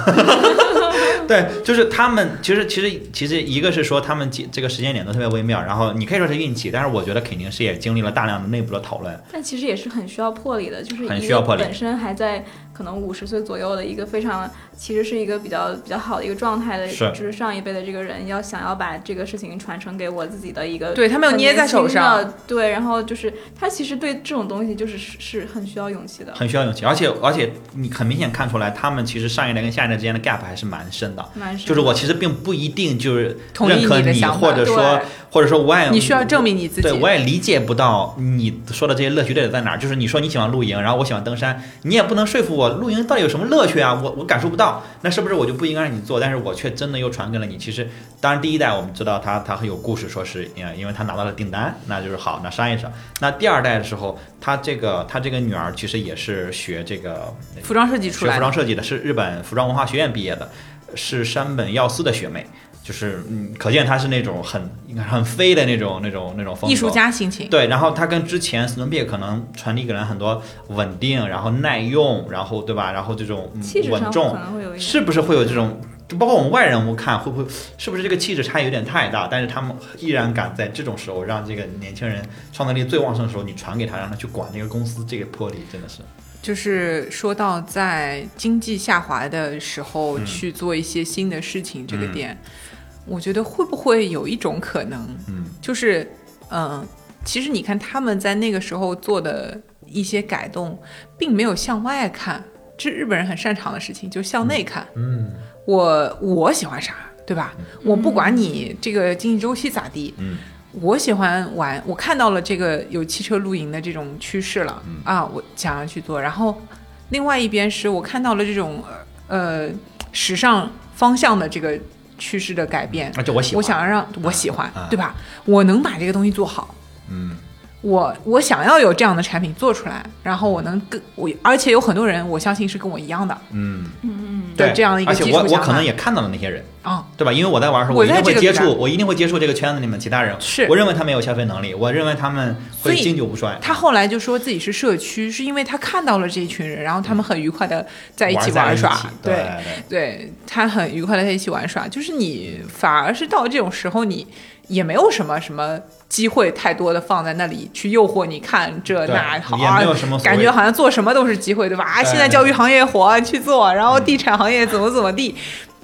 对，就是他们其实其实其实一个是说他们这个时间点都特别微妙，然后你可以说是运气，但是我觉得肯定是也经历了大量的内部的讨论。但其实也是很需要魄力的，就是很需要魄力，本身还在。可能五十岁左右的一个非常，其实是一个比较比较好的一个状态的，就是上一辈的这个人要想要把这个事情传承给我自己的一个，对他没有捏在手上，对，然后就是他其实对这种东西就是是很需要勇气的，很需要勇气，而且而且你很明显看出来，他们其实上一代跟下一代之间的 gap 还是蛮深的，蛮深，就是我其实并不一定就是认可你，或者说或者说我也你需要证明你自己，对我也理解不到你说的这些乐趣到底在哪儿，就是你说你喜欢露营，然后我喜欢登山，你也不能说服我露营到底有什么。乐趣啊，我我感受不到，那是不是我就不应该让你做？但是我却真的又传给了你。其实，当然第一代我们知道他他很有故事，说是因为因为他拿到了订单，那就是好，那商业上。那第二代的时候，他这个他这个女儿其实也是学这个服装设计出来，学服装设计的，是日本服装文化学院毕业的，是山本耀司的学妹。就是嗯，可见他是那种很应该很飞的那种那种那种风格，艺术家心情。对，然后他跟之前 s n e a 可能传递给人很多稳定，然后耐用，然后对吧？然后这种稳重，是不是会有这种？就包括我们外人物看，会不会是不是这个气质差异有点太大？但是他们依然敢在这种时候让这个年轻人创造力最旺盛的时候，你传给他，让他去管那个公司，这个魄力真的是。就是说到在经济下滑的时候去做一些新的事情这个点。我觉得会不会有一种可能，嗯，就是，嗯，其实你看他们在那个时候做的一些改动，并没有向外看，这是日本人很擅长的事情，就向内看。嗯，我我喜欢啥，对吧？我不管你这个经济周期咋地，嗯，我喜欢玩，我看到了这个有汽车露营的这种趋势了，啊，我想要去做。然后，另外一边是我看到了这种呃时尚方向的这个。趋势的改变，而且我喜，我想要让我喜欢，对吧？我能把这个东西做好，嗯，我我想要有这样的产品做出来，然后我能跟我，而且有很多人，我相信是跟我一样的，嗯嗯嗯，对这样的一个基础我我可能也看到了那些人。啊，对吧？因为我在玩的时候，我一定会接触，我一定会接触这个圈子里面其他人。是，我认为他没有消费能力，我认为他们会经久不衰。他后来就说自己是社区，是因为他看到了这一群人，然后他们很愉快的在一起玩耍。对对，他很愉快的在一起玩耍。就是你反而是到这种时候，你也没有什么什么机会太多的放在那里去诱惑你看这那好啊，感觉好像做什么都是机会，对吧？啊，现在教育行业火，去做，然后地产行业怎么怎么地。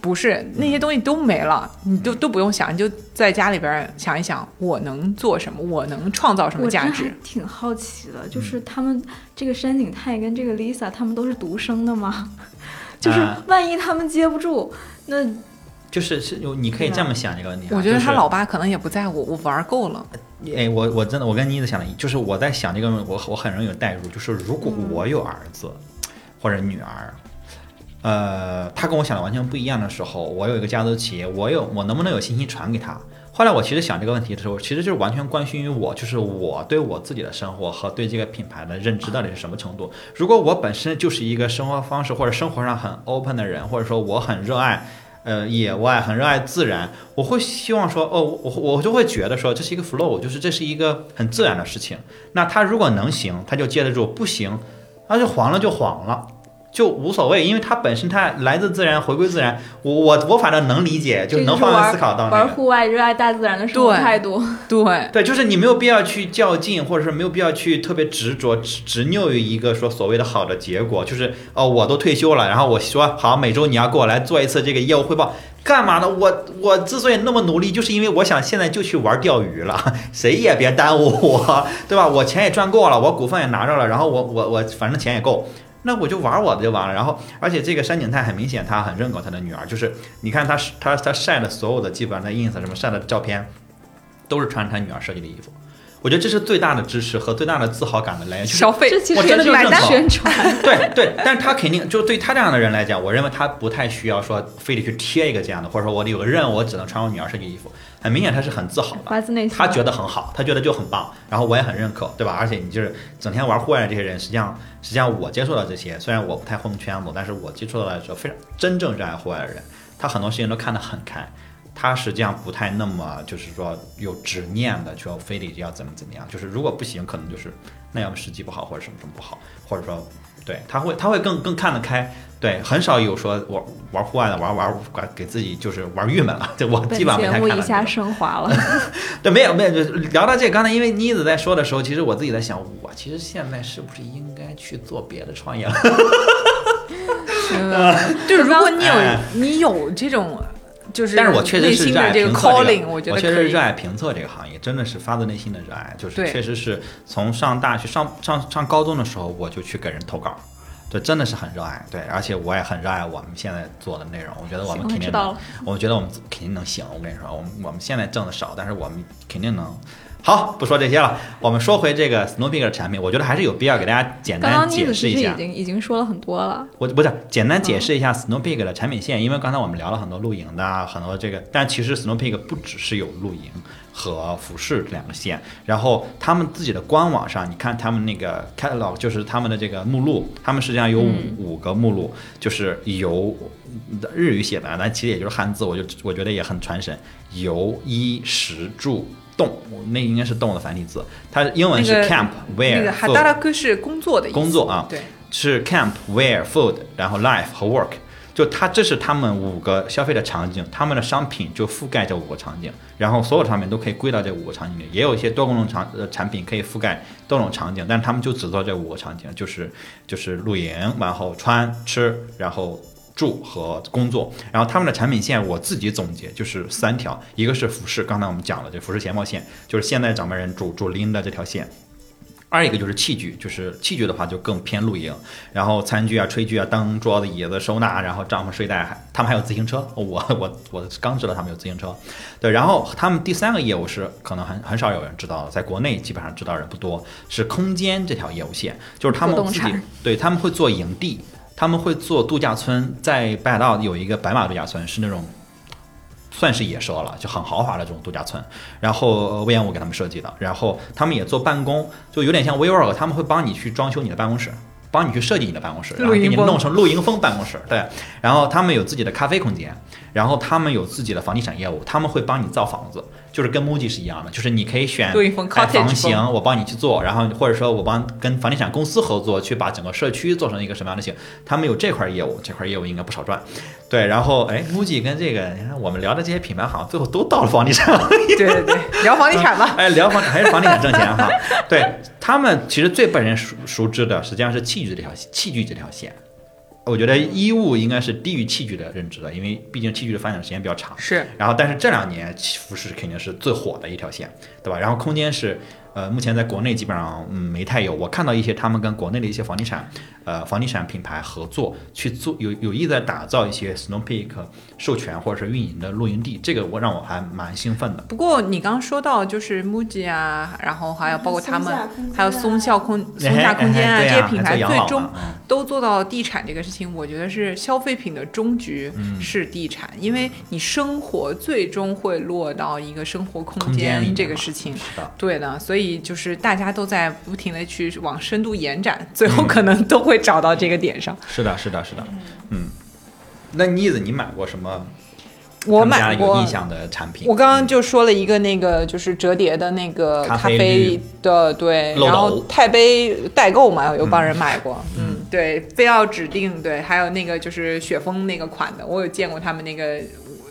不是那些东西都没了，你都都不用想，你就在家里边想一想，我能做什么，我能创造什么价值？挺好奇的，就是他们这个山井泰跟这个 Lisa，他们都是独生的吗？就是万一他们接不住，那就是是有你可以这么想这个问题。我觉得他老爸可能也不在乎，我玩够了。哎，我我真的我跟妮子想的，就是我在想这个，我我很容易有代入，就是如果我有儿子或者女儿。呃，他跟我想的完全不一样的时候，我有一个家族企业，我有我能不能有信心传给他？后来我其实想这个问题的时候，其实就是完全关心于我，就是我对我自己的生活和对这个品牌的认知到底是什么程度。如果我本身就是一个生活方式或者生活上很 open 的人，或者说我很热爱呃野外，很热爱自然，我会希望说，哦，我我就会觉得说这是一个 flow，就是这是一个很自然的事情。那他如果能行，他就接得住；不行，那就黄了就黄了。就无所谓，因为它本身它来自自然，回归自然。我我我反正能理解，就能换位思考到那个。玩户外、热爱大自然的生活对态度。对，对，就是你没有必要去较劲，或者是没有必要去特别执着、执执拗于一个说所谓的好的结果。就是哦，我都退休了，然后我说好，每周你要给我来做一次这个业务汇报，干嘛呢？我我之所以那么努力，就是因为我想现在就去玩钓鱼了，谁也别耽误我，对吧？我钱也赚够了，我股份也拿着了，然后我我我反正钱也够。那我就玩我的就完了，然后而且这个山景太很明显，他很认可他的女儿，就是你看他他他晒的所有的基本上在 ins 什么晒的照片，都是穿他女儿设计的衣服，我觉得这是最大的支持和最大的自豪感的来源。就是消费这其我实也是买真的就认可单宣传。对对，但是他肯定就对他这样的人来讲，我认为他不太需要说非得去贴一个这样的，或者说我有个任务，我只能穿我女儿设计的衣服。很明显他是很自豪的，发自内心。他觉得很好，他觉得就很棒，然后我也很认可，对吧？而且你就是整天玩户外的这些人，实际上实际上我接触到这些，虽然我不太混圈子，但是我接触到的时候非常真正热爱户外的人，他很多事情都看得很开。他实际上不太那么，就是说有执念的，就非得要怎么怎么样。就是如果不行，可能就是那要么时机不好，或者什么什么不好，或者说，对他会他会更更看得开。对，很少有说玩玩户外的玩玩给自己就是玩郁闷了。对我基本上没节目一下。升华了。对，没有没有，就聊到这，刚才因为妮子在说的时候，其实我自己在想，我其实现在是不是应该去做别的创业了？就是如果你有你有这种，就是但是我确实是热爱这个评测这 calling，个，我觉得我确实是热。爱评测这个行业，真的是发自内心的热爱，就是确实是从上大学上上上高中的时候，我就去给人投稿。对，真的是很热爱，对，而且我也很热爱我们现在做的内容。我觉得我们肯定我觉得我们肯定能行。我跟你说，我们我们现在挣的少，但是我们肯定能。好，不说这些了，我们说回这个 Snow Peak 的产品，我觉得还是有必要给大家简单解释一下子其实已。经已经说了很多了。我不是简单解释一下 Snow Peak 的产品线，因为刚才我们聊了很多露营的啊，很多这个，但其实 Snow Peak 不只是有露营和服饰两个线，然后他们自己的官网上，你看他们那个 catalog，就是他们的这个目录，他们实际上有五、五个目录，就是由日语写的，但其实也就是汉字，我就我觉得也很传神，由衣食住。动，那应该是动的繁体字，它英文是那个 camp 那 wear 个哈达拉克是工作的工作啊对，是 camp where、food，然后 life 和 work，就它这是他们五个消费的场景，他们的商品就覆盖这五个场景，然后所有商品都可以归到这五个场景里，也有一些多功能场呃产品可以覆盖多种场景，但是他们就只做这五个场景，就是就是露营，然后穿吃，然后。住和工作，然后他们的产品线我自己总结就是三条，一个是服饰，刚才我们讲了这服饰鞋帽线，就是现在掌门人主主拎的这条线，二一个就是器具，就是器具的话就更偏露营，然后餐具啊、炊具啊、灯、桌子、椅子、收纳，然后帐篷、睡袋，还他们还有自行车。我我我刚知道他们有自行车，对。然后他们第三个业务是可能很很少有人知道的，在国内基本上知道人不多，是空间这条业务线，就是他们自己对他们会做营地，他们会做度假村，在北海道有一个白马度假村，是那种算是野奢了，就很豪华的这种度假村。然后呃魏延武给他们设计的，然后他们也做办公，就有点像 WeWork，他们会帮你去装修你的办公室。帮你去设计你的办公室，然后给你弄成露营风办公室，对。然后他们有自己的咖啡空间，然后他们有自己的房地产业务，他们会帮你造房子，就是跟 MUJI 是一样的，就是你可以选房型，我帮你去做，然后或者说我帮跟房地产公司合作，去把整个社区做成一个什么样的型，他们有这块业务，这块业务应该不少赚。对，然后哎，MUJI 跟这个，你看我们聊的这些品牌，好像最后都到了房地产行业。对 对对，聊房地产吧。哎，聊房还是房地产挣钱哈。对他们其实最被人熟熟知的，实际上是器具这条器具这条线。我觉得衣物应该是低于器具的认知的，因为毕竟器具的发展时间比较长。是，然后，但是这两年服饰肯定是最火的一条线，对吧？然后空间是，呃，目前在国内基本上嗯没太有。我看到一些他们跟国内的一些房地产，呃，房地产品牌合作去做，有有意在打造一些 Snow Peak 授权或者是运营的露营地，这个我让我还蛮兴奋的。不过你刚刚说到就是 MUJI 啊，然后还有包括他们还有松下空松下空间啊哎哎对这些品牌，最终都做到地产这个事情，我觉得是消费品的终局嗯是地产，因为你生活最终会落到一个生活空空间这个事情。是的。对的，所以就是大家都在不停的去往深度延展，最后可能都会找到这个点上。是的，是的，是的，嗯。那妮子，你买过什么？我买过有印，象的产品？我刚刚就说了一个那个就是折叠的那个咖咖啡啡的，对，然后钛杯代购嘛，有帮人买过，嗯，对，非要指定对，还有那个就是雪峰那个款的，我有见过他们那个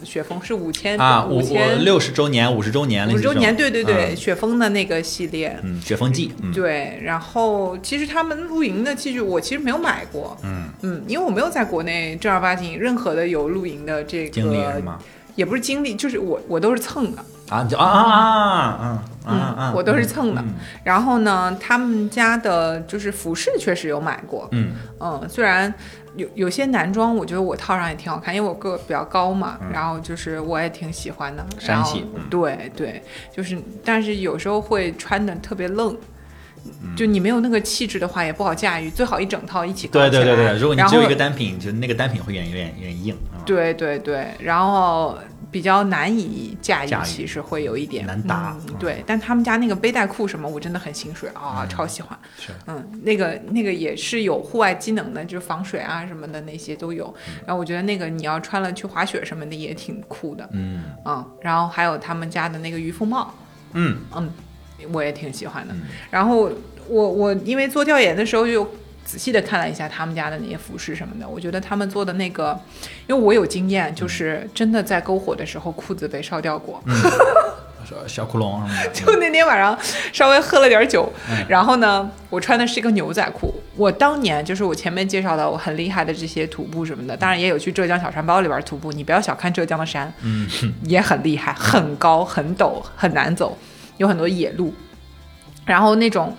雪峰是五千啊，五五千六十周年、五十周年、五十周年，对对对，嗯雪峰的那个系列。嗯，雪峰记，嗯，对，然后其实他们露营的器具我其实没有买过，嗯，嗯，因为我没有在国内正儿八经任何的有露营的这经历吗？也不是经历，就是我我都是蹭的，啊，就啊啊啊啊啊啊！我都是蹭的嗯然后呢，他们家的就是服饰确实有买过，嗯嗯，虽然有有些男装，我觉得我套上也挺好看，因为我个比较高嘛，然后就是我也挺喜欢的。然后对对，就是但是有时候会穿的特别愣。嗯就你没有那个气质的话，也不好驾驭，最好一整套一起搞对。对对对，如果你只有一个单品，就那个单品会有点有点有点硬啊。对对对，然后比较难以驾驭，其实会有一点难搭对，但他们家那个背带裤什么，我真的很心水啊，超喜欢。是，嗯，那个那个也是有户外机能的，就是防水啊什么的那些都有。嗯然后我觉得那个你要穿了去滑雪什么的也挺酷的。嗯嗯，然后还有他们家的那个渔夫帽，嗯嗯，我也挺喜欢的。嗯然后我我因为做调研的时候就仔细的看了一下他们家的那些服饰什么的，我觉得他们做的那个，因为我有经验，就是真的在篝火的时候裤子被烧掉过。小小窟窿什么的。就那天晚上稍微喝了点酒，嗯然后呢，我穿的是一个牛仔裤。我当年就是我前面介绍的我很厉害的这些徒步什么的，当然也有去浙江小山包里边徒步。你不要小看浙江的山，嗯，也很厉害，很高、很陡、很难走，有很多野路。然后那种，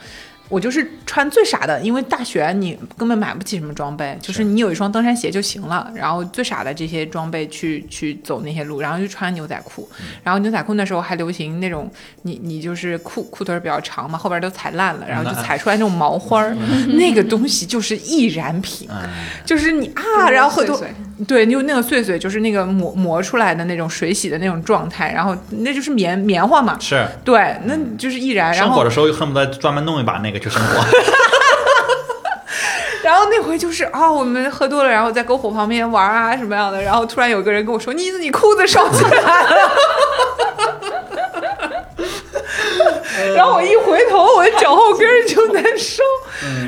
我就是穿最傻的，因为大学你根本买不起什么装备，就是你有一双登山鞋就行了。然后最傻的这些装备去去走那些路，然后就穿牛仔裤。然后牛仔裤那时候还流行那种，你你就是裤裤腿比较长嘛，后边都踩烂了，然后就踩出来那种毛花儿，那个东西就是易燃品。嗯就是你啊，然后回头碎碎对，就那个碎碎，就是那个磨磨出来的那种水洗的那种状态，然后那就是棉棉花嘛，是。对，那就是易燃。然后生火的时候恨不得专门弄一把那个去生火。然后那回就是啊、我们喝多了，然后在篝火旁边玩啊什么样的，然后突然有个人跟我说：“妮子，你裤子烧起来了。”然后我一回头，我的脚后跟儿就难受，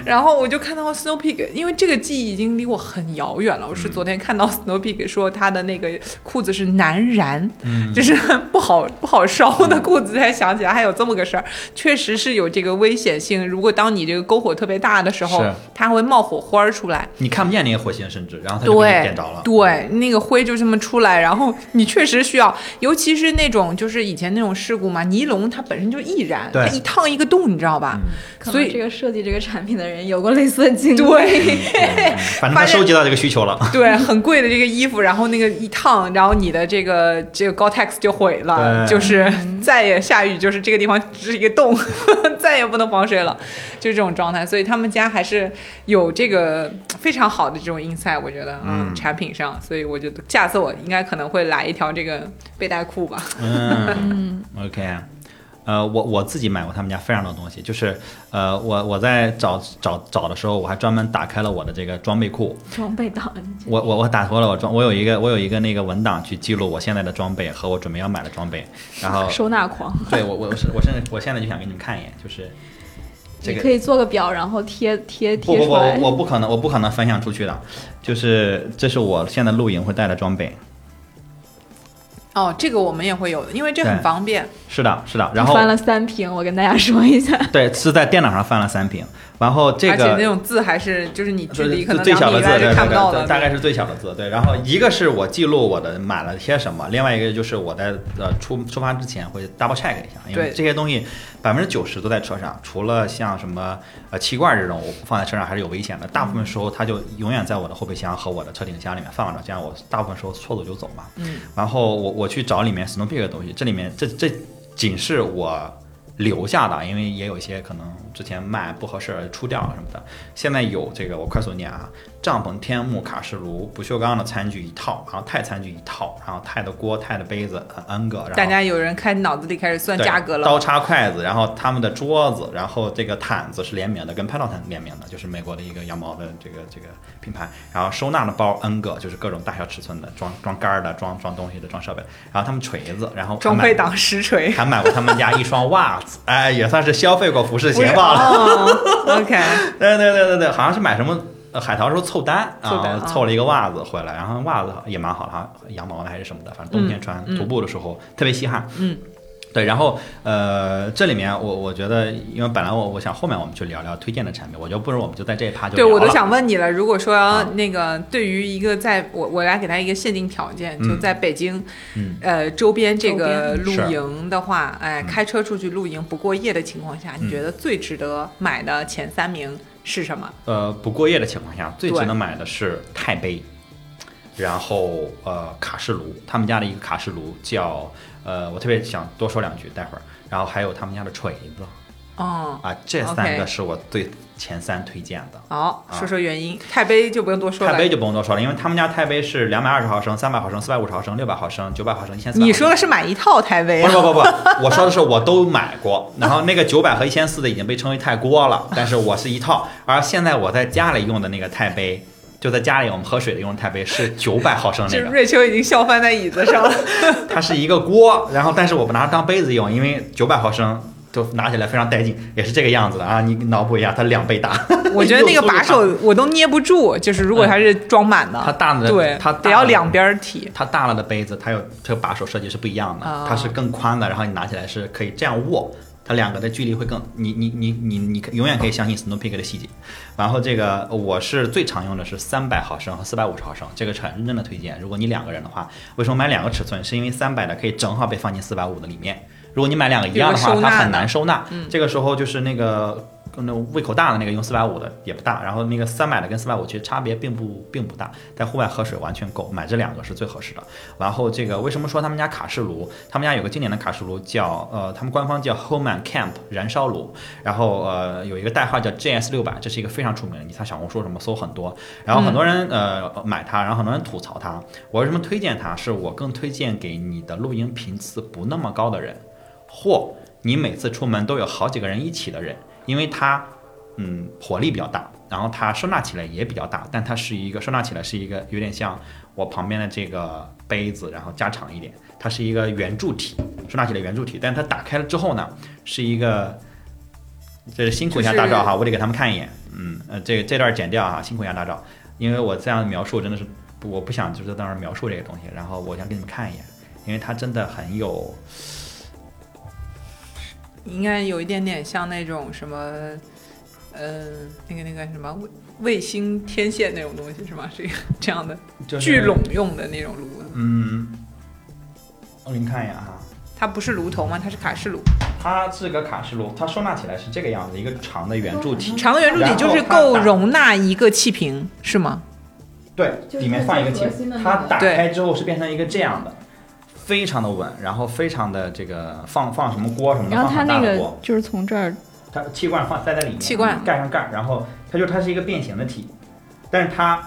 然后我就看到 Snow Peak，因为这个记忆已经离我很遥远了。我是昨天看到 Snow Peak 说他的那个裤子是难燃，就是不好不好烧的裤子，才想起来还有这么个事儿，确实是有这个危险性。如果当你这个篝火特别大的时候，它会冒火花儿出来。你看不见那个火星，甚至然后它就点着了。对，那个灰就这么出来，然后你确实需要，尤其是那种就是以前那种事故嘛，尼龙它本身就易燃，对它一烫一个洞，你知道吧？所以这个设计这个产品的人有过类似的经历。对嗯 反正他收集到这个需求了。对，很贵的这个衣服，然后那个一烫，然后你的这个这个 Gore-Tex 就毁了，就是 再也下雨，就是这个地方只是一个洞，再也不能防水了，就是这种状态。所以他们家还是有这个非常好的这种 insight，我觉得，嗯，产品上，所以我觉得下次我应该可能会来一条这个背带裤吧。嗯，OK，呃，我我自己买过他们家非常多东西，就是呃，我我在找找找的时候，我还专门打开了我的这个装备库，装备档案。我我我打开了我装，我有一个我有一个那个文档去记录我现在的装备和我准备要买的装备，然后收纳狂，对我我是我甚至我现在就想给你们看一眼，就是这个你可以做个表，然后贴贴不不不，贴出来。我我不可能我不可能分享出去的，就是这是我现在露营会带的装备，哦，这个我们也会有的，因为这很方便。是的是的，然后翻了三屏，我跟大家说一下。对是在电脑上翻了三屏，然后这个而且那。种字还是就是你距离可能最小的字，看不到的，大概是最小的字，对。然后一个是我记录我的买了些什么，另外一个就是我在呃出出发之前会 double check 一下，因为这些东西百分之九十都在车上，除了像什么呃气罐这种我放在车上还是有危险的，大部分时候它就永远在我的后备箱和我的车顶箱里面放着，这样我大部分时候说走就走嘛。嗯，然后我我去找里面 Snow Peak 的东西，这里面这这仅是我留下的，因为也有一些可能之前卖不合适出掉了什么的。现在有这个我快速念啊，帐篷、天幕、卡式炉、不锈钢的餐具一套，然后钛餐具一套，然后钛的锅、钛的杯子呃 N 个，然后大家有人开脑子里开始算价格了。刀叉、筷子，然后他们的桌子，然后这个毯子是联名的，跟 Peloton 联名的，就是美国的一个羊毛的这个这个品牌。然后收纳的包 N 个，就是各种大小尺寸的，装装杆儿的，装装东西的，装设备。然后他们锤子，然后装备党实锤，还买过他们家一双袜子，哎，也算是消费过服饰鞋吧了。哦，OK，对对对对对，好像是买什么呃海淘时候凑单，啊然后凑了一个袜子回来，然后袜子也蛮好的，好像羊毛的还是什么的，反正冬天穿徒步的时候特别吸汗。嗯，对，然后呃，这里面我我觉得，因为本来我我想后面我们去聊聊推荐的产品，我觉得不如我们就在这一趴就对，我都想问你了。如果说啊。那个对于一个在我我来给他一个限定条件，嗯。就在北京，嗯。呃周边这个露营的话，哎，嗯。开车出去露营不过夜的情况下，嗯。你觉得最值得买的前三名是什么？呃不过夜的情况下，最值得买的是钛杯，然后呃卡式炉，他们家的一个卡式炉叫呃，我特别想多说两句，待会儿，然后还有他们家的锤子哦，啊，这三个是我最前三推荐的。好，啊说说原因。钛杯就不用多说了。钛杯就不用多说了，因为他们家钛杯是两百二十毫升、三百毫升、四百五十毫升、六百毫升、九百毫升、一千四。你说的是买一套钛杯啊？不是不不不，我说的是我都买过，然后那个九百和一千四的已经被称为钛锅了，但是我是一套，而现在我在家里用的那个钛杯，就在家里我们喝水的用的钛杯是九百毫升那个，瑞秋已经笑翻在椅子上了。它是一个锅，然后但是我不拿它当杯子用，因为九百毫升。就拿起来非常带劲，也是这个样子的啊！你脑补一下，它两倍大。我觉得那个把手 我都捏不住，就是如果它是装满的，嗯它大的对，它得要两边提。它大了的杯子，它有这个把手设计是不一样的，哦它是更宽的，然后你拿起来是可以这样握，它两个的距离会更，你你你你你永远可以相信 Snow Peak 的细节。然后这个我是最常用的是三百毫升和四百五十毫升，这个是很认真的推荐。如果你两个人的话，为什么买两个尺寸？是因为三百的可以正好被放进四百五的里面，如果你买两个一样的话，它很难收纳。嗯这个时候就是那个。那胃口大的那个用四百五的也不大，然后那个三百的跟四百五其实差别并不并不大，在户外喝水完全够，买这两个是最合适的。然后这个为什么说他们家卡式炉？他们家有个经典的卡式炉叫呃，他们官方叫 Homeman Camp 燃烧炉，然后呃有一个代号叫 JS 六百，这是一个非常出名的，你在小红书什么搜很多，然后很多人、呃买它，然后很多人吐槽它。我为什么推荐它？是我更推荐给你的露营频次不那么高的人，或你每次出门都有好几个人一起的人，因为它嗯火力比较大，然后它收纳起来也比较大，但它是一个收纳起来是一个有点像我旁边的这个杯子，然后加长一点，它是一个圆柱体，收纳起来圆柱体，但它打开了之后呢，是一个。这是辛苦一下大赵哈，我得给他们看一眼。嗯，呃，这这段剪掉啊，辛苦一下大赵，因为我这样描述真的是我不想就是在那儿描述这个东西，然后我想给你们看一眼，因为它真的很有应该有一点点像那种什么，呃，那个那个什么卫卫星天线那种东西是吗？是一个这样的就是聚拢用的那种炉子，嗯，我给你看一眼哈，它不是炉头吗？它是卡式炉，它是个卡式炉，它收纳起来是这个样子，一个长的圆柱体，长的圆柱体就是够容纳一个气瓶是吗？对，里面放一个气最核心的，那个它打开之后是变成一个这样的，非常的稳，然后非常的这个放放什么锅什么的，然后放它那个很大的锅，就是从这儿，它气罐放塞在里面，气罐。盖上盖儿，然后它就它是一个变形的体，但是它，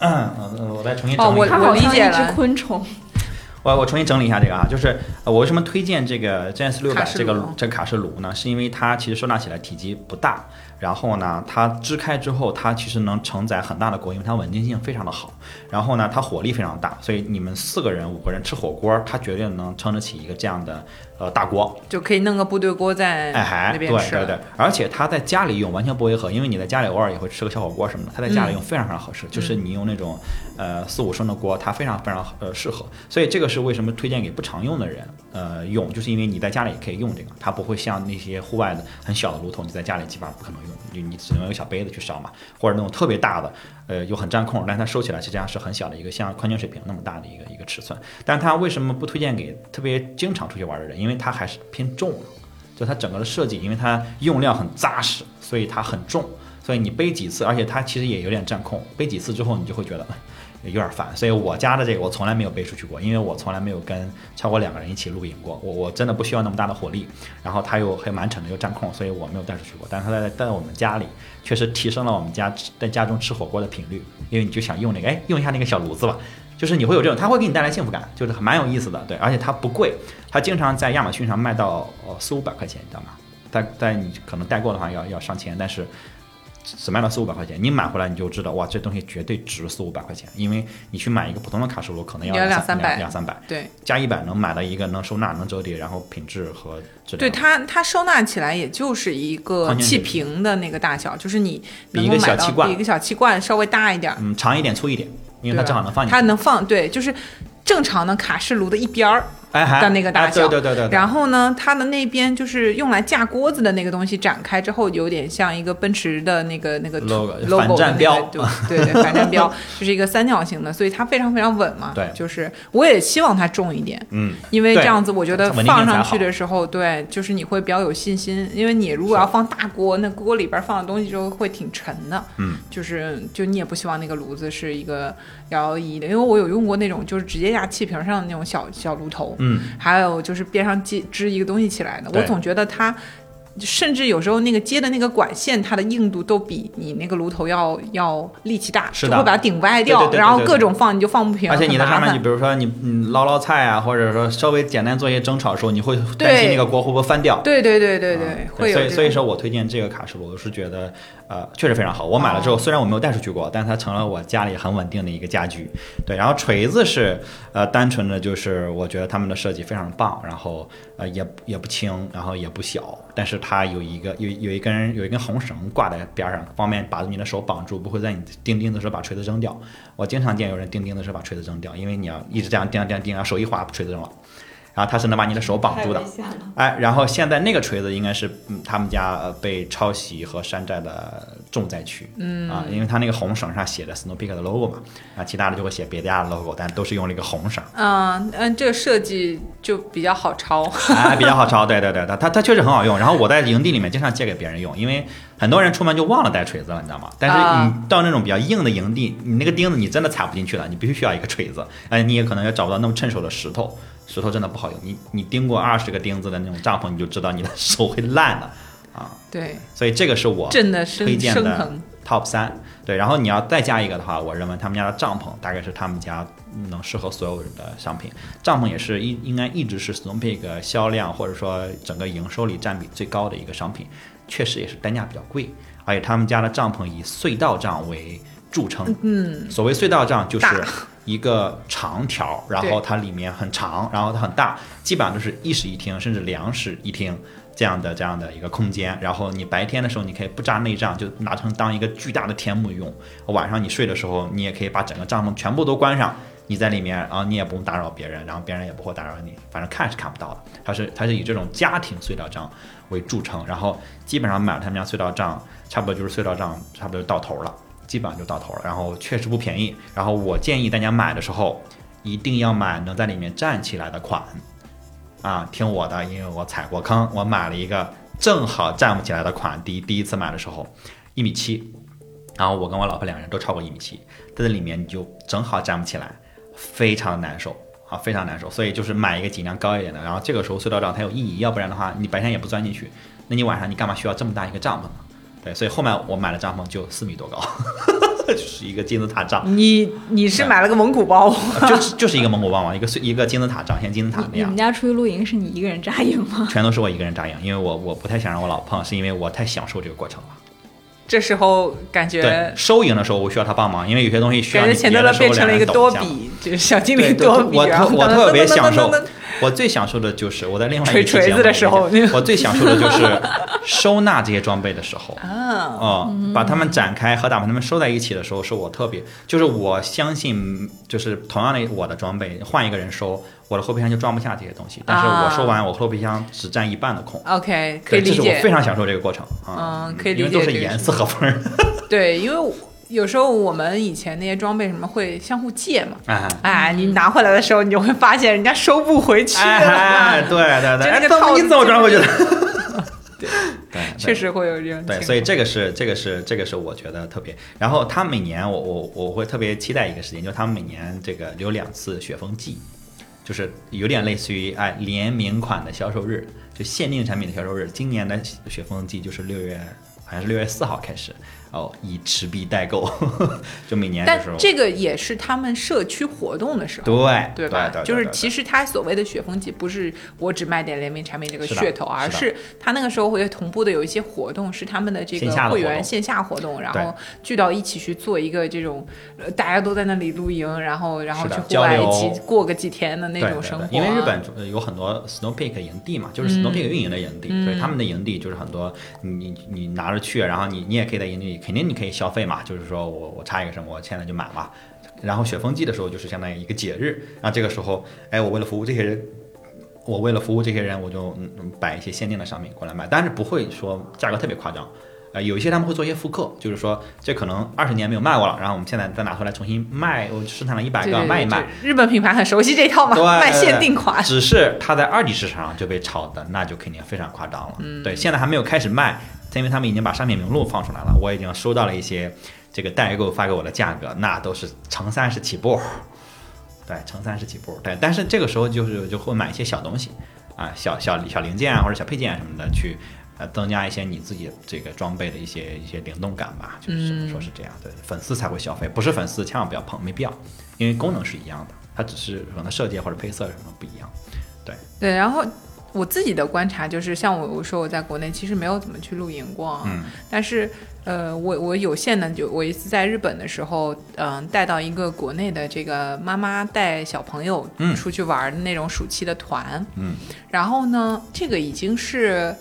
嗯，呃我再重新整理一下。哦我它好像一理解了。只昆虫。我我重新整理一下这个啊，就是呃我为什么推荐这个 GS 六百这个这个卡式炉呢？是因为它其实收纳起来体积不大，然后呢，它支开之后，它其实能承载很大的锅，因为它稳定性非常的好。然后呢，它火力非常大，所以你们四个人、五个人吃火锅，它绝对能撑得起一个这样的呃大锅。就可以弄个部队锅在那边吃了。对对，而且它在家里用完全不违和，因为你在家里偶尔也会吃个小火锅什么的，它在家里用非常非常合适，就是你用那种呃四五升的锅，它非常非常呃适合，所以这个是为什么推荐给不常用的人呃用，就是因为你在家里也可以用这个，它不会像那些户外的很小的炉头，你在家里基本上不可能用，你你只能用小杯子去烧嘛，或者那种特别大的，呃又很占空，但它收起来实际上是很小的一个像矿泉水瓶那么大的一个一个尺寸，但它为什么不推荐给特别经常出去玩的人？因为它还是偏重。就它整个的设计，因为它用料很扎实，所以它很重，所以你背几次，而且它其实也有点占空，背几次之后你就会觉得有点烦。所以我家的这个我从来没有背出去过，因为我从来没有跟超过两个人一起露营过，我我真的不需要那么大的火力，然后它又还蛮沉的又占空，所以我没有带出去过。但是它在在我们家里确实提升了我们家在家中吃火锅的频率，因为你就想用那个哎用一下那个小炉子吧。就是你会有这种，它会给你带来幸福感，就是蛮有意思的，对，而且它不贵，它经常在亚马逊上卖到呃四五百块钱，你知道吗？但但你可能代购的话要要上千，但是只卖了四五百块钱，你买回来你就知道，哇，这东西绝对值四五百块钱，因为你去买一个普通的卡式炉可能要要两三三百。两三百，对。加一百能买到一个能收纳、能折叠，然后品质和质量。对，它它收纳起来也就是一个气瓶的那个大小，就是你比一个小气罐。比一个小气罐稍微大一点。儿，嗯，长一点、粗一点，因为它正好能放进去。它能放对，就是正常的卡式炉的一边儿。哎，还的那个大哎小对对对对。然后呢，它的那边就是用来架锅子的那个东西展开之后，有点像一个奔驰的那个那个 Logo，logo 反战标对对对，反战 标就是一个三角形的，所以它非常非常稳嘛。对就是我也希望它重一点，嗯，因为这样子我觉得放上去的时候，对，就是你会比较有信心，因为你如果要放大锅，那锅里边放的东西就会挺沉的。嗯，就是就你也不希望那个炉子是一个摇摇曳曳的，因为我有用过那种就是直接压气瓶上的那种小小炉头，嗯，还有就是边上接织一个东西起来的，我总觉得它。甚至有时候那个接的那个管线，它的硬度都比你那个炉头要要力气大，是的就会把它顶歪掉，对对对对然后各种放你就放不平，而且你在上面，你比如说你你捞捞菜啊，或者说稍微简单做一些蒸炒的时候，你会担心那个锅会不会翻掉。对对对对啊对，会有所以所以说我推荐这个卡式炉，我是觉得呃确实非常好。我买了之哦后，虽然我没有带出去过，但它成了我家里很稳定的一个家居。对，然后锤子是呃单纯的就是我觉得他们的设计非常棒，然后呃也也不轻，然后也不小，但是它有一个有有一根有一根红绳挂在边上，方便把你的手绑住，不会在你钉钉的时候把锤子扔掉。我经常见有人钉钉的时候把锤子扔掉，因为你要一直这样钉钉钉，然后手一滑，锤子扔了。然后它是能把你的手绑住的，哎，然后现在那个锤子应该是嗯他们家呃被抄袭和山寨的重灾区，嗯啊，因为它那个红绳上写着 Snow Peak 的 logo 嘛，啊，其他的就会写别家的 logo，但都是用了一个红绳，嗯嗯，这个设计就比较好抄。哎，比较好抄，对对对，它它它确实很好用。然后我在营地里面经常借给别人用，因为很多人出门就忘了带锤子了，你知道吗？但是啊你到那种比较硬的营地，你那个钉子你真的踩不进去了，你必须需要一个锤子，哎，你也可能也找不到那么趁手的石头，石头真的不好用。你你钉过二十个钉子的那种帐篷，你就知道你的手会烂的啊。对，所以这个是我真的是推荐的。top 三。对，然后你要再加一个的话，我认为他们家的帐篷大概是他们家能适合所有人的商品。帐篷也是一应该一直是 Stone Peak 销量或者说整个营收里占比最高的一个商品，确实也是单价比较贵，而且他们家的帐篷以隧道帐为著称。嗯，所谓隧道帐就是一个长条，然后它里面很长，然后它很大，基本上都是一室一厅，甚至两室一厅这样的这样的一个空间。然后你白天的时候，你可以不扎内帐，就拿成当一个巨大的天幕用。晚上你睡的时候，你也可以把整个帐篷全部都关上。你在里面，然后你也不用打扰别人，然后别人也不会打扰你，反正看是看不到的。它是它是以这种家庭隧道帐为著称，然后基本上买了他们家隧道帐，差不多就是隧道帐差不多就到头了。基本上就到头了，然后确实不便宜。然后我建议大家买的时候，一定要买能在里面站起来的款，啊，听我的，因为我踩过坑，我买了一个正好站不起来的款。第一第一次买的时候，一米七，然后我跟我老婆两人都超过一米七，在这里面你就正好站不起来，非常难受。啊，非常难受，所以就是买一个尽量高一点的。然后这个时候隧道帐才有意义，要不然的话，你白天也不钻进去，那你晚上你干嘛需要这么大一个帐篷呢？对，所以后面我买的帐篷就四米多高，就是一个金字塔帐，你你是买了个蒙古包？就是就是一个蒙古包嘛，一个一个金字塔帐，像金字塔那样你们，家出去露营是你一个人扎营吗？全都是我一个人扎营，因为我我不太想让我老婆碰，是因为我太享受这个过程了。这时候感对觉，收营的时候我需要他帮忙，因为有些东西需要感觉你钱德勒变别的时候成了一个多比，就是小精灵多比。我特我特别享受我最享受的就是我在另外一锤锤期节目里子的时候面我最享受的就是 收纳这些装备的时候。啊，哦，把它们展开和把它们收在一起的时候，是我特别，就是我相信，就是同样的我的装备，换一个人收，我的后备箱就装不下这些东西。但是我收完，我后备箱只占一半的空。OK，可以对，这是我理解非。常享受这个过程啊，嗯可以理因为都是解这个是严丝合缝儿。对，因为我有时候我们以前那些装备什么会相互借嘛，哎哎，你拿回来的时候，你就会发现人家收不回去了。对对对，哎，怎么你怎么装回去的？对 对，确实会有这种对，所以这个是这个是这个是我觉得特别。然后他每年我我我会特别期待一个事情，就是他们每年这个有两次雪峰季，就是有点类似于哎联名款的销售日，就限定产品的销售日。今年的雪峰季就是六月好像是六月四号开始哦以持币代购，就每年的时候，但这个也是他们社区活动的时候，对对吧？对对就是其实他所谓的雪峰季，不是我只卖点联名产品这个噱头，而是是他那个时候会同步的有一些活动，是他们的这个会员线下活动，然后聚到一起去做一个这种，呃，大家都在那里露营，然后然后去户外一起过个几天的那种生活。因为日本呃有很多 Snow Peak 营地嘛，就是 Snow Peak 运营的营地，嗯所以他们的营地就是很多你你你拿着去，然后你你也可以在营地里，肯定你可以消费嘛，就是说我我差一个什么，我现在就买嘛。然后雪峰季的时候就是相当于一个节日，那这个时候，哎，我为了服务这些人。我为了服务这些人，我就嗯摆一些限定的商品过来卖，但是不会说价格特别夸张，呃，有一些他们会做一些复刻，就是说这可能二十年没有卖过了，然后我们现在再拿出来重新卖，我生产了一百个卖一卖，日本品牌很熟悉这套嘛，卖限定款。只是它在二级市场上就被炒的，那就肯定非常夸张了。嗯对，现在还没有开始卖，因为他们已经把商品名录放出来了，我已经收到了一些这个代购发给我的价格，那都是乘三十起步。对，乘三十起步。对，但是这个时候就是就会买一些小东西啊，小小小零件啊或者小配件啊什么的去。呃，增加一些你自己这个装备的一些一些灵动感吧，就是只能说是这样，对，粉丝才会消费，不是粉丝千万不要碰，没必要，因为功能是一样的，它只是可能设计或者配色什么不一样。对对，然后我自己的观察就是，像我我说我在国内其实没有怎么去露营过啊，嗯但是呃，我我有限的就我一次在日本的时候，嗯、带到一个国内的这个妈妈带小朋友嗯出去玩的那种暑期的团，嗯，然后呢，这个已经是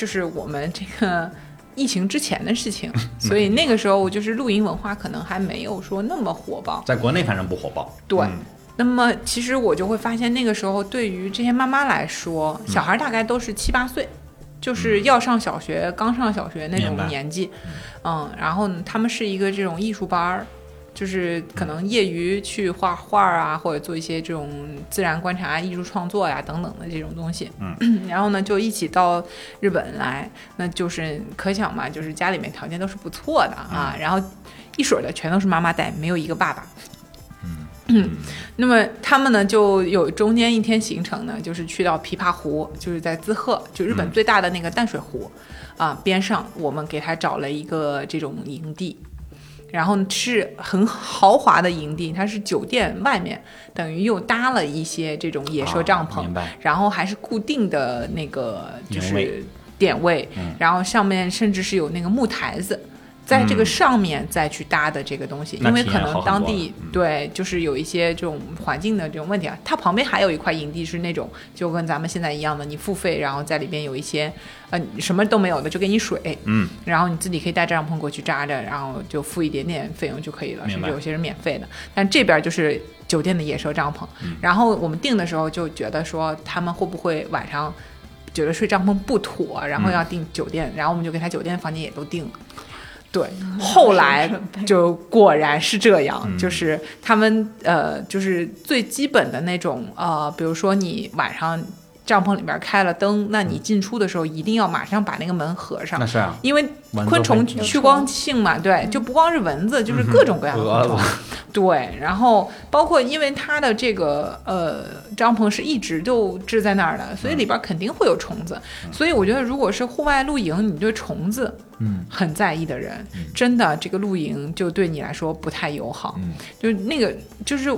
就是我们这个。疫情之前的事情，所以那个时候就是露营文化可能还没有说那么火爆。在国内反正不火爆。对嗯那么其实我就会发现，那个时候对于这些妈妈来说，小孩大概都是七八岁，就是要上小学、刚上小学那种年纪，嗯，然后呢，他们是一个这种艺术班儿。就是可能业余去画画啊，或者做一些这种自然观察、艺术创作呀、等等的这种东西。嗯，然后呢，就一起到日本来，那就是可想嘛，就是家里面条件都是不错的啊。然后一水儿的全都是妈妈带，没有一个爸爸。嗯 那么他们呢，就有中间一天行程呢，就是去到琵琶湖，就是在滋贺，就日本嗯最大的那个淡水湖，啊边上，我们给他找了一个这种营地，然后是很豪华的营地，它是酒店外面，等于又搭了一些这种野兽帐篷，啊然后还是固定的那个就是点位，嗯然后上面甚至是有那个木台子。在这个嗯上面再去搭的这个东西，因为可能当地嗯对，就是有一些这种环境的这种问题啊。它旁边还有一块营地是那种就跟咱们现在一样的，你付费，然后在里边有一些呃什么都没有的，就给你水，嗯，然后你自己可以带帐篷过去扎着，然后就付一点点费用就可以了，甚至有些是免费的。但这边就是酒店的野兽帐篷，嗯然后我们订的时候就觉得说他们会不会晚上觉得睡帐篷不妥，然后嗯要订酒店，然后我们就给他酒店房间也都订了。对，后来就果然是这样，嗯。就是他们呃，就是最基本的那种呃，比如说你晚上帐篷里边开了灯，那你进出的时候一定要马上把那个门合上那，是啊，因为昆虫会趋光性嘛，对，就不光是蚊子，就是各种各样的 昆虫。对，然后包括因为它的这个呃帐篷是一直就支在那儿的，所以里边肯定会有虫子。所以我觉得，如果是户外露营，你对虫子嗯。很在意的人，真的这个露营就对你来说不太友好。嗯，就那个就是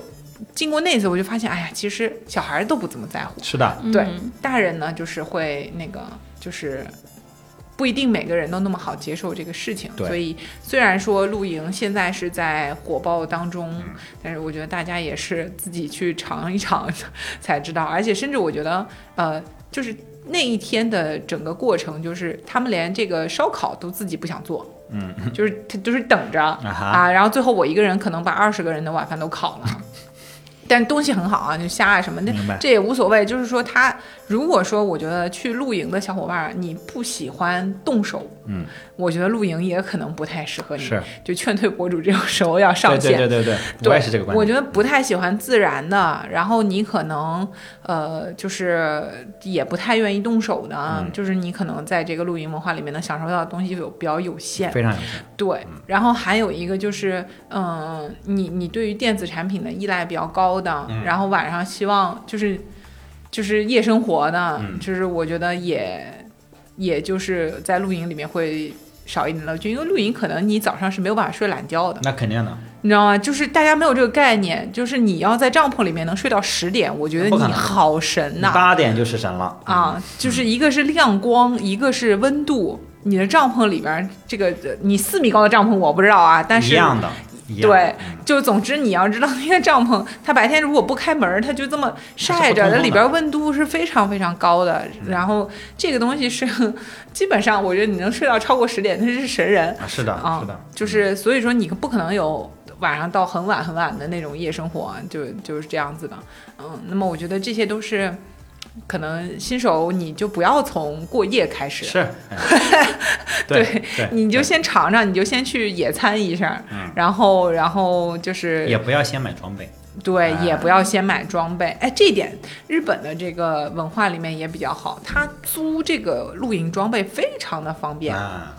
经过那次，我就发现，哎呀，其实小孩都不怎么在乎，是的，对嗯。大人呢就是会那个就是。不一定每个人都那么好接受这个事情，所以虽然说露营现在是在火爆当中，嗯。但是我觉得大家也是自己去尝一尝才知道，而且甚至我觉得，呃，就是那一天的整个过程，就是他们连这个烧烤都自己不想做，嗯，就是他就是等着。啊，啊，然后最后我一个人可能把二十个人的晚饭都烤了。但东西很好啊，就虾啊什么的，这也无所谓。就是说，他如果说我觉得去露营的小伙伴儿，你不喜欢动手，嗯，我觉得露营也可能不太适合你。是，就劝退博主这种时候要上线。对对对对，对我也是这个观点。我觉得不太喜欢自然的，然后你可能呃，就是也不太愿意动手的，嗯就是你可能在这个露营文化里面能享受到的东西有比较有限。非常有限。对，然后还有一个就是，嗯、你你对于电子产品的依赖比较高的，嗯然后晚上希望就是就是夜生活呢，嗯就是我觉得也也就是在露营里面会少一点乐趣，因为露营可能你早上是没有办法睡懒觉的，那肯定的，你知道吗？就是大家没有这个概念，就是你要在帐篷里面能睡到十点，我觉得你好神呐、八点就是神了。啊！就是一个是亮光，一个是温度。你的帐篷里边，这个呃你四米高的帐篷我不知道啊，但是一样的，一样对，就总之你要知道那个帐篷，它白天如果不开门儿，它就这么晒着，它里边温度是非常非常高的。然后这个东西是 基本上，我觉得你能睡到超过十点，那是神人啊，是的，啊是的，。就是所以说你不可能有晚上到很晚很晚的那种夜生活，就就是这样子的。嗯，那么我觉得这些都是。可能新手你就不要从过夜开始，是，哎 对对，你就先尝尝，你就先去野餐一下，嗯。然后然后就是也不要先买装备，对，哎。也不要先买装备。哎，这一点日本的这个文化里面也比较好，他租这个露营装备非常的方便，啊，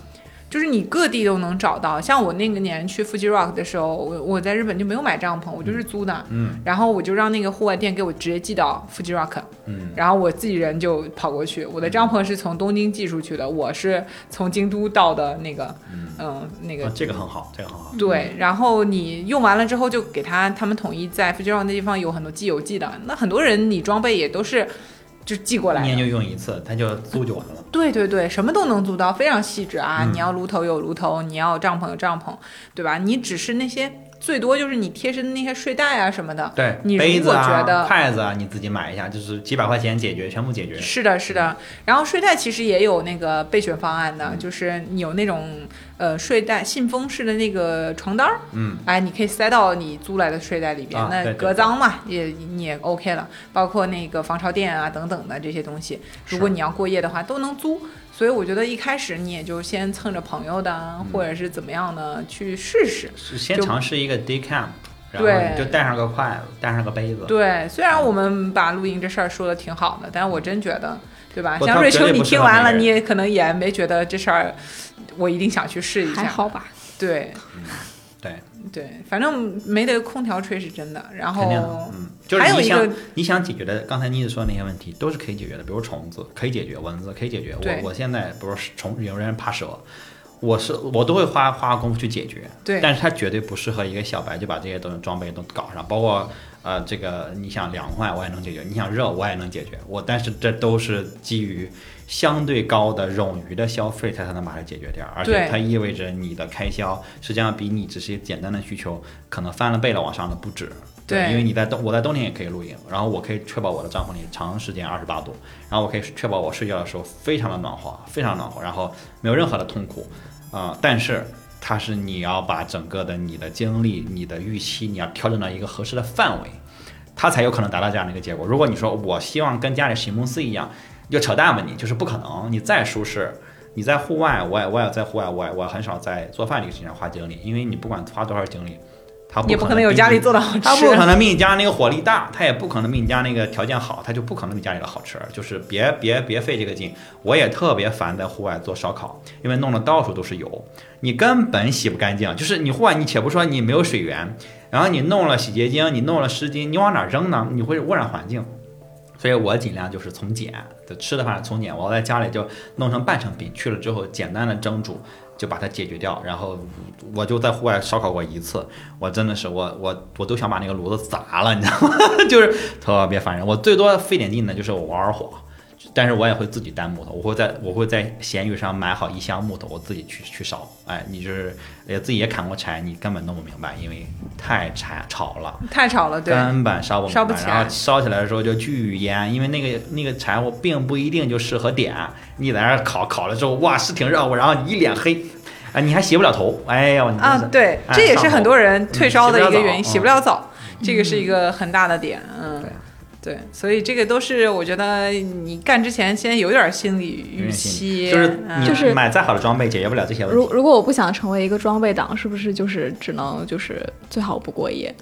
就是你各地都能找到。像我那个年去 Fuji Rock 的时候，我我在日本就没有买帐篷，我就是租的，嗯然后我就让那个户外店给我直接寄到 Fuji Rock，嗯，然后我自己人就跑过去。我的帐篷是从东京寄出去的，我是从京都到的那个，嗯、那个啊这个很好，这个很好，对，然后你用完了之后，就给他他们统一在 Fuji Rock 那地方有很多寄邮寄的。那很多人你装备也都是就寄过来一年就。用一次，他就租就完了。对对对，什么都能租到，非常细致啊！嗯你要炉头有炉头，你要帐篷有帐篷，对吧？你只是那些最多就是你贴身的那些睡袋啊什么的。对，你如杯子果觉得啊、筷子啊，你自己买一下，就是几百块钱解决，全部解决。是的，是的。然后睡袋其实也有那个备选方案的，就是你有那种呃睡袋信封式的那个床单儿，嗯，哎，你可以塞到你租来的睡袋里边，那隔脏嘛，也你也 OK 了。包括那个防潮垫啊等等的这些东西，如果你要过夜的话，都能租。所以我觉得一开始你也就先蹭着朋友的啊，嗯或者是怎么样的去试试。先尝试一个 day camp，然后对你就带上个筷子，带上个杯子。对，虽然我们把露营这事儿说的挺好的，但我真觉得，对吧？像瑞秋，你听完了，你也可能也没觉得这事儿，我一定想去试一下。还好吧？对对，对，反正没得空调吹是真的。然后，嗯，就是你想个你想解决的，刚才妮子说的那些问题都是可以解决的，比如虫子可以解决，蚊子可以解决。我我现在不是虫，有人怕蛇，我是我都会花花功夫去解决。对但是它绝对不适合一个小白就把这些东西装备都搞上，包括呃这个你想凉快我也能解决，你想热我也能解决。我但是这都是基于相对高的冗余的消费它才能把它解决掉，而且它意味着你的开销实际上比你只是一个简单的需求可能翻了倍了往上的不止。对因为你在冬，我在冬天也可以露营，然后我可以确保我的帐篷里长时间二十八度，然后我可以确保我睡觉的时候非常的暖和，非常暖和，然后没有任何的痛苦，啊、但是它是你要把整个的你的精力、你的预期，你要调整到一个合适的范围，它才有可能达到这样的一个结果。如果你说我希望跟家里史密斯一样，就扯淡吧你，就是不可能。你再舒适，你在户外，我也我也在户外，我也我很少在做饭这个事情上花精力，因为你不管花多少精力，它也不可能有家里做的好吃。他不可能比你家那个火力大，他也不可能比你家那个条件好，他就不可能比家里的好吃。就是别别别费这个劲。我也特别烦在户外做烧烤，因为弄得到处都是油，你根本洗不干净。就是你户外，你且不说你没有水源，然后你弄了洗洁精，你弄了湿巾，你往哪儿扔呢？你会污染环境。所以我尽量就是从简，就吃的话从简。我在家里就弄成半成品，去了之后简单的蒸煮，就把它解决掉。然后我就在户外烧烤过一次，我真的是我我我都想把那个炉子砸了，你知道吗？就是特别烦人。我最多费点劲的就是我玩玩火，但是我也会自己担木头，我会在我会在闲鱼上买好一箱木头，我自己去去烧。哎，你就是也自己也砍过柴，你根本弄不明白，因为太柴吵了。太吵了，对，根本烧不烧不起来然后烧起来的时候就巨烟，因为那个那个柴火并不一定就适合点，你在那儿烤烤了之后，哇是挺热乎，然后你一脸黑，啊你还洗不了头，哎呀，你，啊对，哎这也是很多人退烧的一个原因，嗯洗不了澡，这个是一个很大的点，嗯对。所以这个都是我觉得你干之前先有点心理预期，就是就是买再好的装备解决不了这些问题，如如果我不想成为一个装备党，是不是就是只能就是最好不过夜？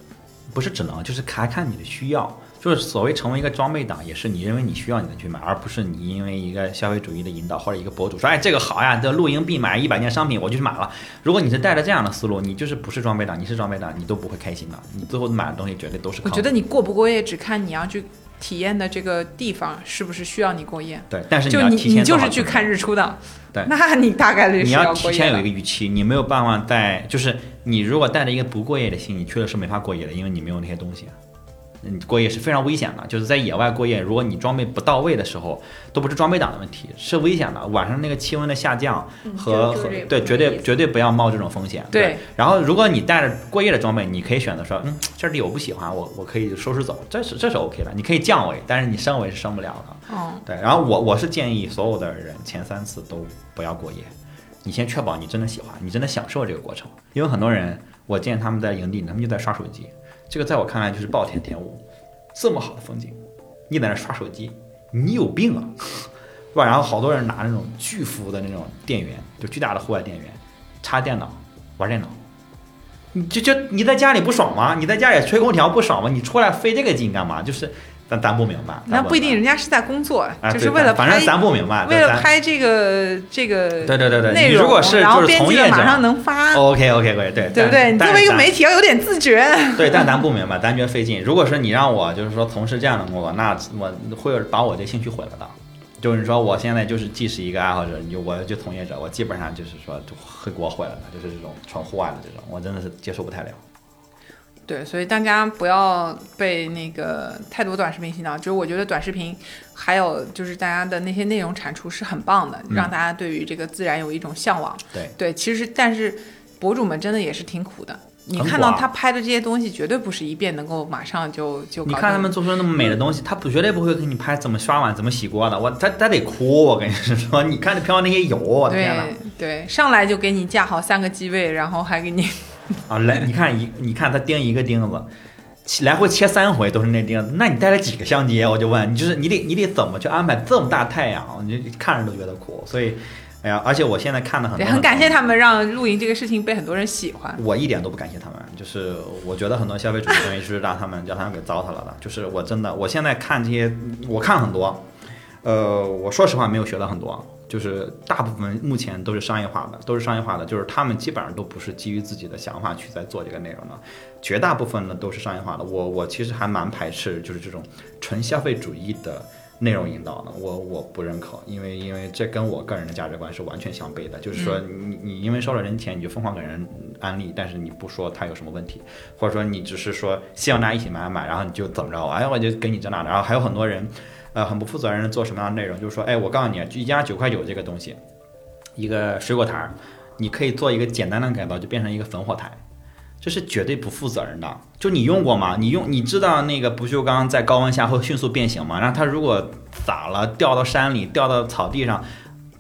不是只能就是看看你的需要。就是所谓成为一个装备党，也是你认为你需要你才去买，而不是你因为一个消费主义的引导或者一个博主说，哎，这个好呀，这露营必买一百件商品，我就去买了。如果你是带着这样的思路，你就是不是装备党，你是装备党，你都不会开心的，你最后买的东西绝对都是。我觉得你过不过夜，只看你要去体验的这个地方是不是需要你过夜。对，但是就你要提前你就是去看日出的，对那你大概率你要提前有一个预期，你没有办法带，就是你如果带着一个不过夜的心，你去了是没法过夜的，因为你没有那些东西。嗯，过夜是非常危险的，就是在野外过夜，如果你装备不到位的时候，都不是装备党的问题，是危险的。晚上那个气温的下降和对，绝对绝对不要冒这种风险。对然后如果你带着过夜的装备，你可以选择说，嗯，这里我不喜欢，我我可以收拾走，这是这是 OK 的。你可以降维，但是你升维是升不了的。哦，对，然后我我是建议所有的人前三次都不要过夜，你先确保你真的喜欢，你真的享受这个过程。因为很多人，我见他们在营地，他们就在刷手机，这个在我看来就是暴殄天物。这么好的风景，你在那刷手机，你有病啊，对吧？然后好多人拿那种巨幅的那种电源，就巨大的户外电源，插电脑玩电脑。你就就你在家里不爽吗？你在家里吹空调不爽吗？你出来费这个劲干嘛？就是咱咱不明白，那不一定，人家是在工作，白，就是为了拍正咱不明白，为了拍这个这个对对对对，内容，你如果是然后就是编辑马从业者上能发，，OK OK OK，对对不对？你作为一个媒体，要有点自觉。对，但咱不明白，咱觉得费劲。如果说你让我就是说从事这样的工作，那我会把我这兴趣毁了的。就是说，我现在就是既是一个爱好者，你我就从业者，我基本上就是说就会给我毁了的，就是这种纯户外的这种，我真的是接受不太了。对，所以大家不要被那个太多短视频洗脑。就是我觉得短视频，还有就是大家的那些内容产出是很棒的，嗯让大家对于这个自然有一种向往。对对，其实但是博主们真的也是挺苦的。你看到他拍的这些东西，绝对不是一遍能够马上就就你看他们做出那么美的东西，他不绝对不会给你拍怎么刷碗、怎么洗锅的，我他他得哭，我跟你说，你看那飘那些油，我的天呐！对对，上来就给你架好三个机位，然后还给你啊，来，你看一，你看他钉一个钉子，切来回切三回都是那钉子，那你带了几个相机？我就问你，就是你得你得怎么去安排这么大太阳？你看着都觉得苦。所以，哎呀，而且我现在看的很很感谢他们让露营这个事情被很多人喜欢。我一点都不感谢他们，就是我觉得很多消费主义东西是让他们叫他们给糟蹋了的。就是我真的，我现在看这些，我看很多，呃，我说实话没有学到很多，就是大部分目前都是商业化的，都是商业化的，就是他们基本上都不是基于自己的想法去在做这个内容的，绝大部分呢都是商业化的。我我其实还蛮排斥就是这种纯消费主义的。内容引导的，我我不认可，因为因为这跟我个人的价值观是完全相悖的。就是说你，你因为收了人钱，你就疯狂给人安利，但是你不说他有什么问题，或者说你只是说希望大家一起买买，然后你就怎么着，哎，我就给你这那的。然后还有很多人，呃，很不负责任做什么样的内容，就是说，哎，我告诉你，一家九块九这个东西，一个水果台，你可以做一个简单的改造，就变成一个焚火台。这是绝对不负责任的。就你用过吗？你用你知道那个不锈钢在高温下会迅速变形吗？然后它如果洒了，掉到山里，掉到草地上，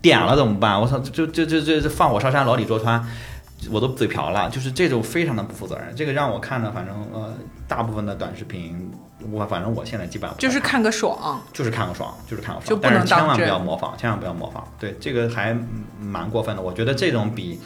点了怎么办？我操，就就就就就放火烧山，牢底坐穿，我都嘴瓢了。就是这种非常的不负责任。这个让我看的，反正呃，大部分的短视频，我反正我现在基本上就是看个爽，就是看个爽，就是看个爽，但是千万不要模仿，千万不要模仿。对，这个还蛮过分的。我觉得这种比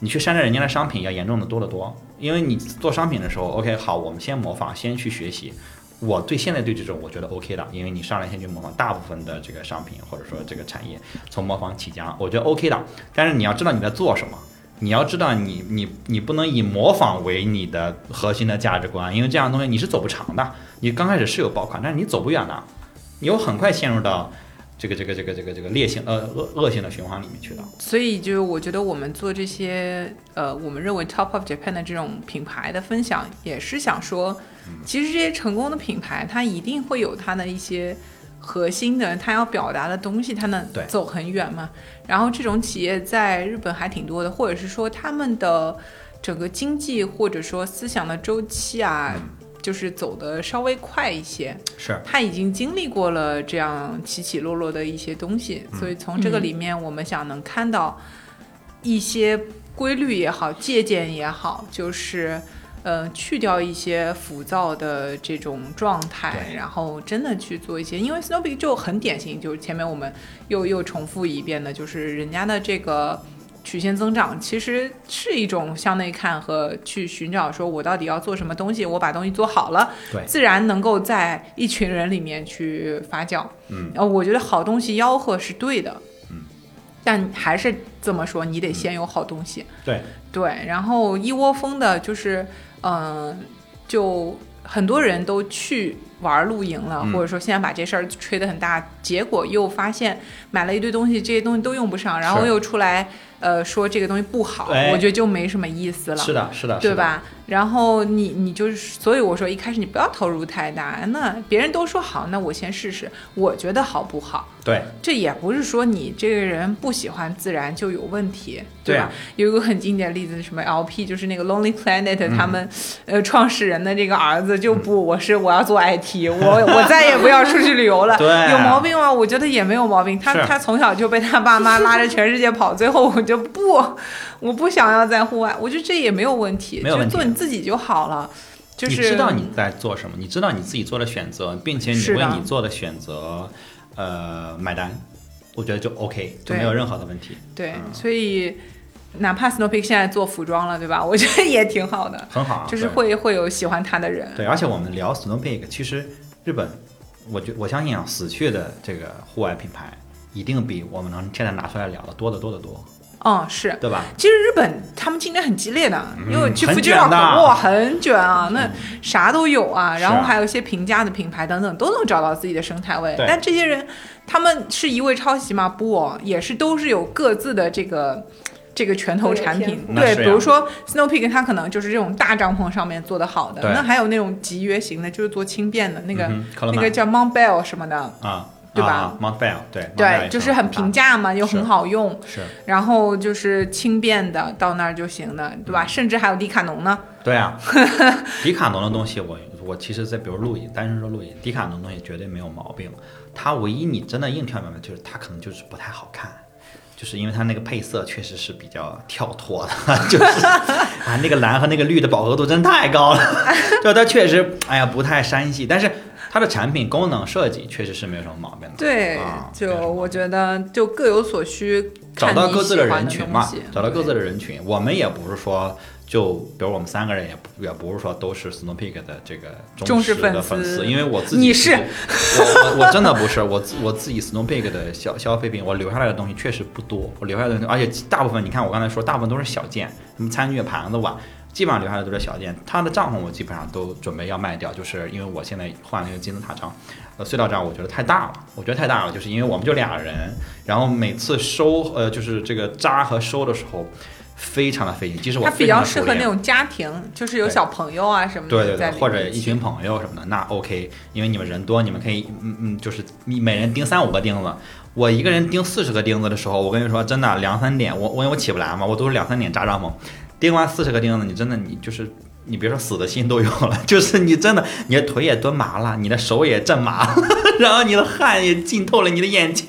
你去山寨人家的商品要严重的多得多。因为你做商品的时候，OK，好，我们先模仿，先去学习。我对现在对这种我觉得 OK 的，因为你上来先去模仿大部分的这个商品或者说这个产业，从模仿起家，我觉得 OK 的。但是你要知道你在做什么，你要知道你你你不能以模仿为你的核心的价值观，因为这样的东西你是走不长的。你刚开始是有爆款，但是你走不远的，你又很快陷入到这个这个这个这个这个劣性呃恶恶性的循环里面去了。所以就是我觉得我们做这些呃，我们认为 Top of Japan 的这种品牌的分享，也是想说，其实这些成功的品牌，它一定会有它的一些核心的，它要表达的东西，它能对走很远嘛。然后这种企业在日本还挺多的，或者是说他们的整个经济或者说思想的周期啊，就是走的稍微快一些。是，他已经经历过了这样起起落落的一些东西，所以从这个里面，我们想能看到一些规律也好，借鉴也好，就是呃去掉一些浮躁的这种状态，然后真的去做一些，因为 Snowpeak 就很典型，就是前面我们又又重复一遍的，就是人家的这个。曲线增长其实是一种向内看和去寻找，说我到底要做什么东西，我把东西做好了，对自然能够在一群人里面去发酵。嗯，呃，我觉得好东西吆喝是对的，嗯，但还是这么说，你得先有好东西。对对，然后一窝蜂的，就是嗯、呃就很多人都去玩露营了，嗯或者说现在把这事儿吹得很大，结果又发现买了一堆东西，这些东西都用不上，然后又出来呃说这个东西不好，我觉得就没什么意思了。是的，是的，对？吧？然后你你就是，所以我说一开始你不要投入太大。那别人都说好，那我先试试，我觉得好不好？对，这也不是说你这个人不喜欢自然就有问题，吧？对啊有一个很经典的例子，什么 LP，就是那个 Lonely Planet、嗯他们呃创始人的这个儿子就不，我是我要做 IT，我我再也不要出去旅游了。对有毛病吗？我觉得也没有毛病。他他从小就被他爸妈拉着全世界跑，最后我就不，我不想要在户外，我觉得这也没有问题，没有问题就做你自己就好了。就是你知道你在做什么，你知道你自己做的选择，并且你为你做的选择，呃，买单，我觉得就 OK，就没有任何的问题，对，嗯所以哪怕 Snow Peak 现在做服装了，对吧？我觉得也挺好的，很好啊。就是会会有喜欢他的人。对，而且我们聊 Snow Peak，其实日本，我觉我相信啊，死去的这个户外品牌一定比我们能现在拿出来聊的多得多得多，嗯，是。对吧？其实日本他们竞争很激烈的，嗯因为去很 Fuji 卷 Rock 的哇很卷啊，那啥都有啊，是然后还有一些平价的品牌等等都能找到自己的生态位。但这些人他们是一味抄袭吗？不哦，也是都是有各自的这个。这个拳头产品，对，比如说 Snow Peak，它可能就是这种大帐篷上面做的好的，那还有那种集约型的，就是做轻便的那个、那个叫 Mount Bell 什么的，啊，对吧？啊？Mount Bell，对对，也就是很平价嘛，又很好用，是，然后就是轻便的，到那儿就行的，对吧？甚至还有迪卡侬呢。对啊，迪卡侬的东西我，我其实在比如露营，单纯说露营，迪卡侬东西绝对没有毛病。它唯一你真的硬挑毛病，就是它可能就是不太好看，就是因为它那个配色确实是比较跳脱的，就是啊那个蓝和那个绿的饱和度真的太高了，就它确实哎呀不太山系，但是它的产品功能设计确实是没有什么毛病的。对，啊就我觉得就各有所需，找到各自的人群嘛找到各自的人群。我们也不是说，就比如我们三个人也不也不是说都是 Snow Peak 的这个忠实实的粉丝粉丝，因为我自己你是我我我真的不是，我我自己 Snow Peak 的消消费品，我留下来的东西确实不多，我留下来的东西，而且大部分你看我刚才说，大部分都是小件，什么餐具、盘子碗。基本上留下来都是小件，他的帐篷我基本上都准备要卖掉，就是因为我现在换了一个金字塔帐，呃，隧道帐我觉得太大了，我觉得太大了，就是因为我们就俩人，然后每次收呃就是这个扎和收的时候非常的费劲，即使我它比较适合那种家庭，就是有小朋友啊什么的对对对，或者一群朋友什么的，那 OK，因为你们人多，你们可以嗯嗯，就是你每人钉三五个钉子。我一个人钉四十个钉子的时候，我跟你说真的，两三点，我我因为我起不来嘛，我都是两三点扎帐篷，钉完四十个钉子，你真的你就是你别说死的心都有了，就是你真的你的腿也蹲麻了，你的手也震麻了，然后你的汗也浸透了你的眼睛，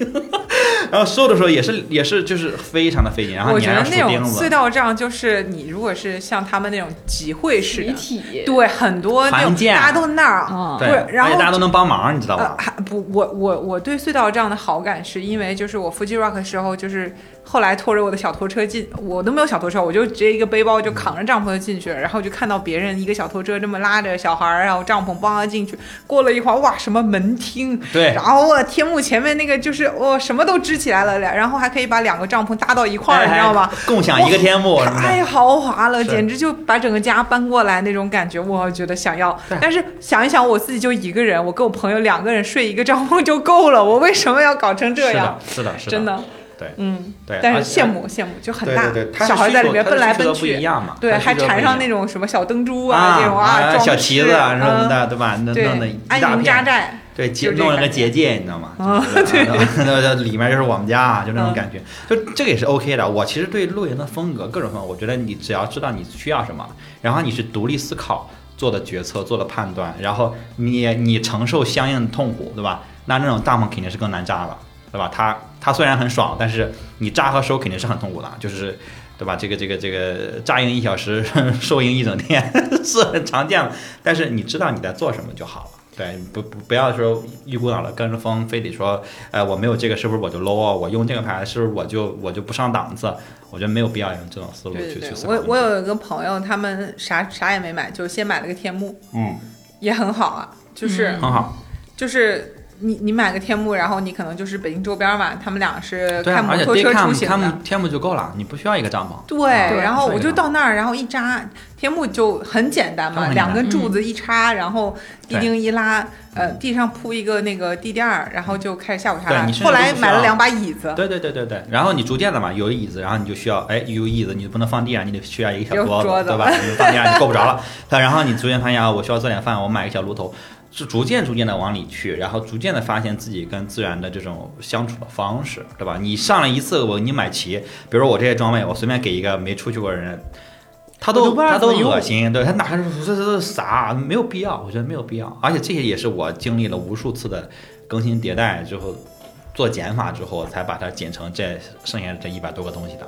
然后收的时候也是也是就是非常的费劲，然后我你还要觉得那种钉子隧。道帐就是你如果是像他们那种集会式集的，体，对，很多那种建大家都那儿，啊对，不是，然后且大家都能帮忙，你知道呃，吧？还不，我我我对隧道帐的好感是因为就是我 Fuji Rock 的时候，就是后来拖着我的小拖车进，我都没有小拖车，我就直接一个背包就扛着帐篷就进去了，然后就看到别人一个小拖车这么拉着小孩儿，然后帐篷帮他进去，过了一会儿，哇，什么门厅，对然后我天幕前面那个就是哦什么都支起来了，然后还可以把两个帐篷搭到一块儿，你知道吗？？哎共享一个天幕。太豪华了，简直就把整个家搬过来那种感觉，我觉得想要。但是想一想，我自己就一个人，我跟我朋友两个人睡一个帐篷就够了，我为什么要搞成这样？是的，是的，是的，真的，对嗯，对。但是羡慕羡慕就很大对对对，小孩在里面奔来奔去不一，样嘛，对，还缠上那种什么小灯珠啊这种啊小旗子啊什么嗯的，对吧？弄弄的一，安营大片扎寨，对，结弄了个结界，你知道吗？啊就是 那那里面就是我们家，就那种嗯感觉，就这个也是 OK 的。我其实对露营的风格各种风格，我觉得你只要知道你需要什么，然后你是独立思考做的决策、做的判断，然后你你承受相应的痛苦，对吧？那那种帐篷肯定是更难扎了，对吧？它它虽然很爽，但是你扎和收肯定是很痛苦的，就是。对吧？这个这个这个扎营一小时，收营一整天 是很常见的，但是你知道你在做什么就好了。对，不不不要说一股脑的跟着风，非得说，呃，我没有这个是不是我就 low 啊？我用这个牌是不是我就我就不上档次？我觉得没有必要用这种思路去去思考我我有一个朋友，他们啥啥也没买，就先买了个天幕，嗯，也很好啊，就是、很好，就是你你买个天幕，然后你可能就是北京周边嘛，他们俩是开摩托车出行天幕就够了，你不需要一个帐篷。对，对然后我就到那儿，然后一扎天幕就很简单嘛，两根柱子一插，然后地钉一拉，呃，地上铺一个那个地垫儿，然后就开始下午茶了后来买了两把椅子，对对对对对，然后你逐渐的嘛，有椅子，然后你就需要，哎，有椅子你就不能放地上，你得需要一个小有桌桌子对吧？你放地上你够不着了，但然后你逐渐发现啊，我需要做点饭，我买个小炉头，是逐渐逐渐的往里去，然后逐渐的发现自己跟自然的这种相处的方式，对吧？你上了一次我你买齐，比如说我这些装备，我随便给一个没出去过的人。他都他都恶心，对他哪看这这这啥没有必要，我觉得没有必要，而且这些也是我经历了无数次的更新迭代之后，做减法之后才把它减成这剩下的这一百多个东西的。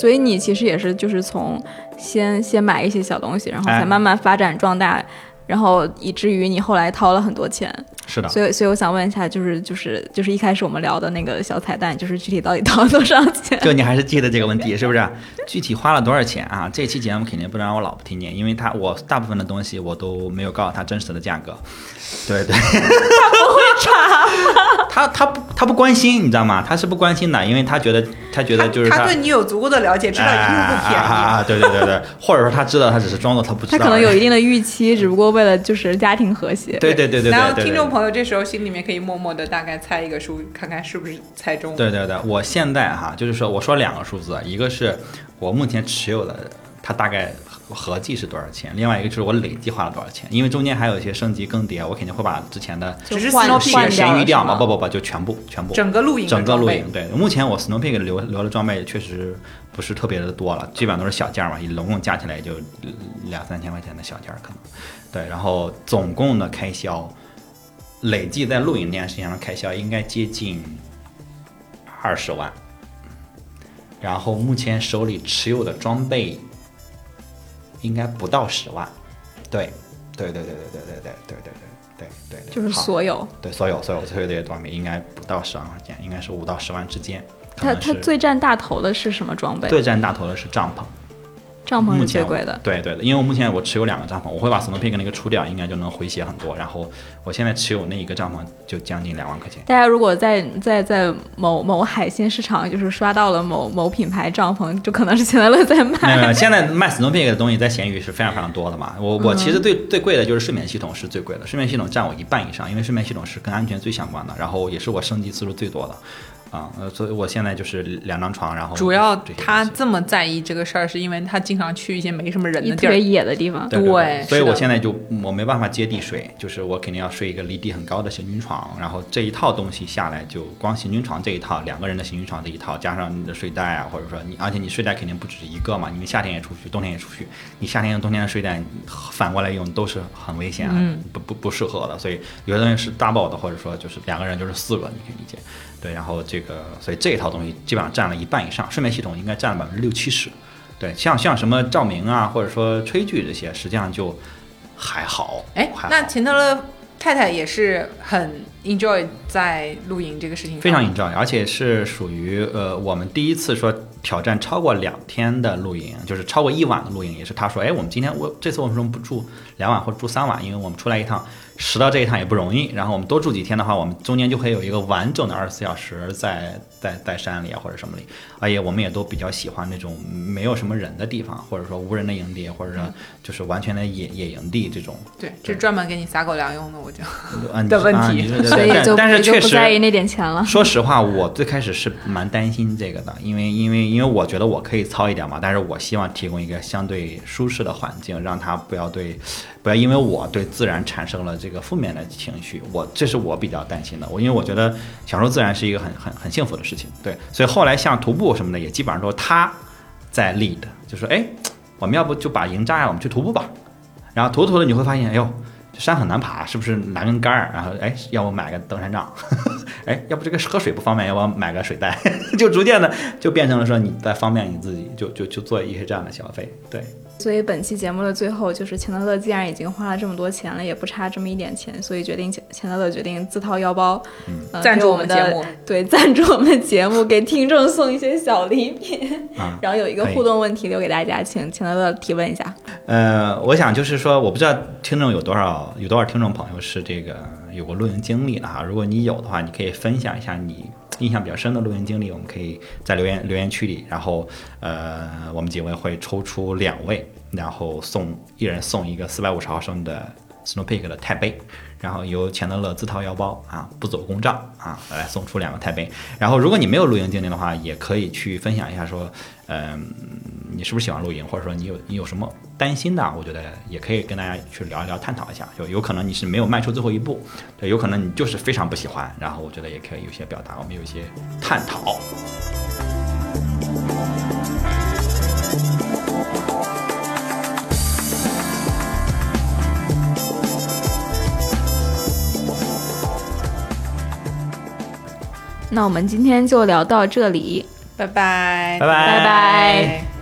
所以你其实也是就是从先先买一些小东西，然后哎才慢慢发展壮大，然后以至于你后来掏了很多钱。是的，所以，所以我想问一下，就是就是就是一开始我们聊的那个小彩蛋，就是具体到底掏了多少钱？就你还是记得这个问题是不是？具体花了多少钱啊？这期节目肯定不能让我老婆听见，因为她我大部分的东西我都没有告诉她真实的价格。对对，会查，他他不他不关心，你知道吗？他是不关心的，因为他觉得他觉得就是他对你有足够的了解，知道一定不便宜。啊啊啊！对对对对，或者说他知道，他只是装作他不知道。他可能有一定的预期，只不过为了就是家庭和谐。对对对对对对然后听众朋友这时候心里面可以默默的大概猜一个数，看看是不是猜中。对对对，我现在哈，就是说我说两个数字，一个是我目前持有的，它大概合计是多少钱，另外一个就是我累计花了多少钱，因为中间还有一些升级更迭，我肯定会把之前的只是换 Snow Peak 掉了闲鱼掉嘛，不不不，就全部全部。整个露营整个露营，对，目前我 Snow Peak 留留的装备确实不是特别的多了，基本上都是小件儿嘛，拢共加起来也就两三千块钱的小件儿可能，对，然后总共的开销，累计在露营这件事情上的开销应该接近二十万，然后目前手里持有的装备应该不到十万，对，对对对对对对对对对对对对，就是所有。对，所有所有所有这些装备应该不到十万块钱，应该是五到十万之间。可它它最占大头的是什么装备？最占大头的是帐篷，帐篷是最贵的。对对的，因为我目前我持有两个帐篷，我会把 Snow Peak 那个出掉，应该就能回血很多。然后我现在持有那一个帐篷就将近两万块钱。大家如果在在在某某海鲜市场，就是刷到了某某品牌帐篷，就可能是钱德勒在卖。没有没有，现在卖 Snow Peak 的东西在闲鱼是非常非常多的嘛。我我嗯其实最最贵的就是睡眠系统是最贵的，睡眠系统占我一半以上，因为睡眠系统是跟安全最相关的，然后也是我升级次数最多的。啊、呃，所以我现在就是两张床，然后主要他这么在意这个事儿，是因为他经常去一些没什么人的地儿特别。野的地方，对对对所以我现在就我没办法接地睡，就是我肯定要睡一个离地很高的行军床，然后这一套东西下来，就光行军床这一套，两个人的行军床这一套，加上你的睡袋啊，或者说你，而且你睡袋肯定不止一个嘛，你们夏天也出去，冬天也出去，你夏天用冬天的睡袋反过来用都是很危险啊，嗯不不不适合的，所以有的东西是 double 的，或者说就是两个人就是四个，你可以理解。对，然后这个，所以这一套东西基本上占了一半以上，睡眠系统应该占了百分之六七十。对，像像什么照明啊，或者说炊具这些，实际上就还好。哎那钱德勒太太也是很 enjoy 在露营这个事情，非常 enjoy，而且是属于呃，我们第一次说挑战超过两天的露营，就是超过一晚的露营，也是他说，哎，我们今天我这次为什么不住两晚或者住三晚？因为我们出来一趟，拾到这一趟也不容易。然后我们多住几天的话，我们中间就会有一个完整的二十四小时在在在山里啊或者什么里，而且我们也都比较喜欢那种没有什么人的地方，或者说无人的营地，或者说就是完全的野野营地这种。对，这专门给你撒狗粮用的，我就 嗯 的问题 所以就但但是也就确实不在意那点钱了。说实话，我最开始是蛮担心这个的，因为因为因为我觉得我可以糙一点嘛，但是我希望提供一个相对舒适的环境，让他不要对，不要因为我对自然产生了这这个负面的情绪，我这是我比较担心的。我因为我觉得享受自然是一个很很很幸福的事情，对，所以后来像徒步什么的，也基本上都是他在 lead，就说哎，我们要不就把营扎呀，我们去徒步吧，然后徒着徒着你会发现，哎呦。这山很难爬，是不是拿根杆儿？然后哎，要不买个登山杖？哎，要不这个喝水不方便，要不买个水袋？就逐渐的就变成了说你在方便你自己，就就就做一些这样的消费。对，所以本期节目的最后，就是钱德勒既然已经花了这么多钱了，也不差这么一点钱，所以决定钱钱德勒决定自掏腰包，呃赞助我们的节目对赞助我们的节目，给听众送一些小礼品。啊然后有一个互动问题留给大家，请钱德勒提问一下。呃，我想就是说，我不知道听众有多少有多少听众朋友是这个有过露营经历的哈。如果你有的话，你可以分享一下你印象比较深的露营经历，我们可以在留言留言区里，然后呃，我们几位会抽出两位，然后送一人送一个四百五十毫升的 Snow Peak 的钛杯。然后由钱德勒自掏腰包啊，不走公账啊，来送出两个钛杯。然后，如果你没有露营经历的话，也可以去分享一下说，嗯、你是不是喜欢露营，或者说你有你有什么担心的啊，我觉得也可以跟大家去聊一聊，探讨一下。就有可能你是没有迈出最后一步，对，有可能你就是非常不喜欢，然后我觉得也可以有些表达，我们有一些探讨。那我们今天就聊到这里，拜拜，拜拜拜拜。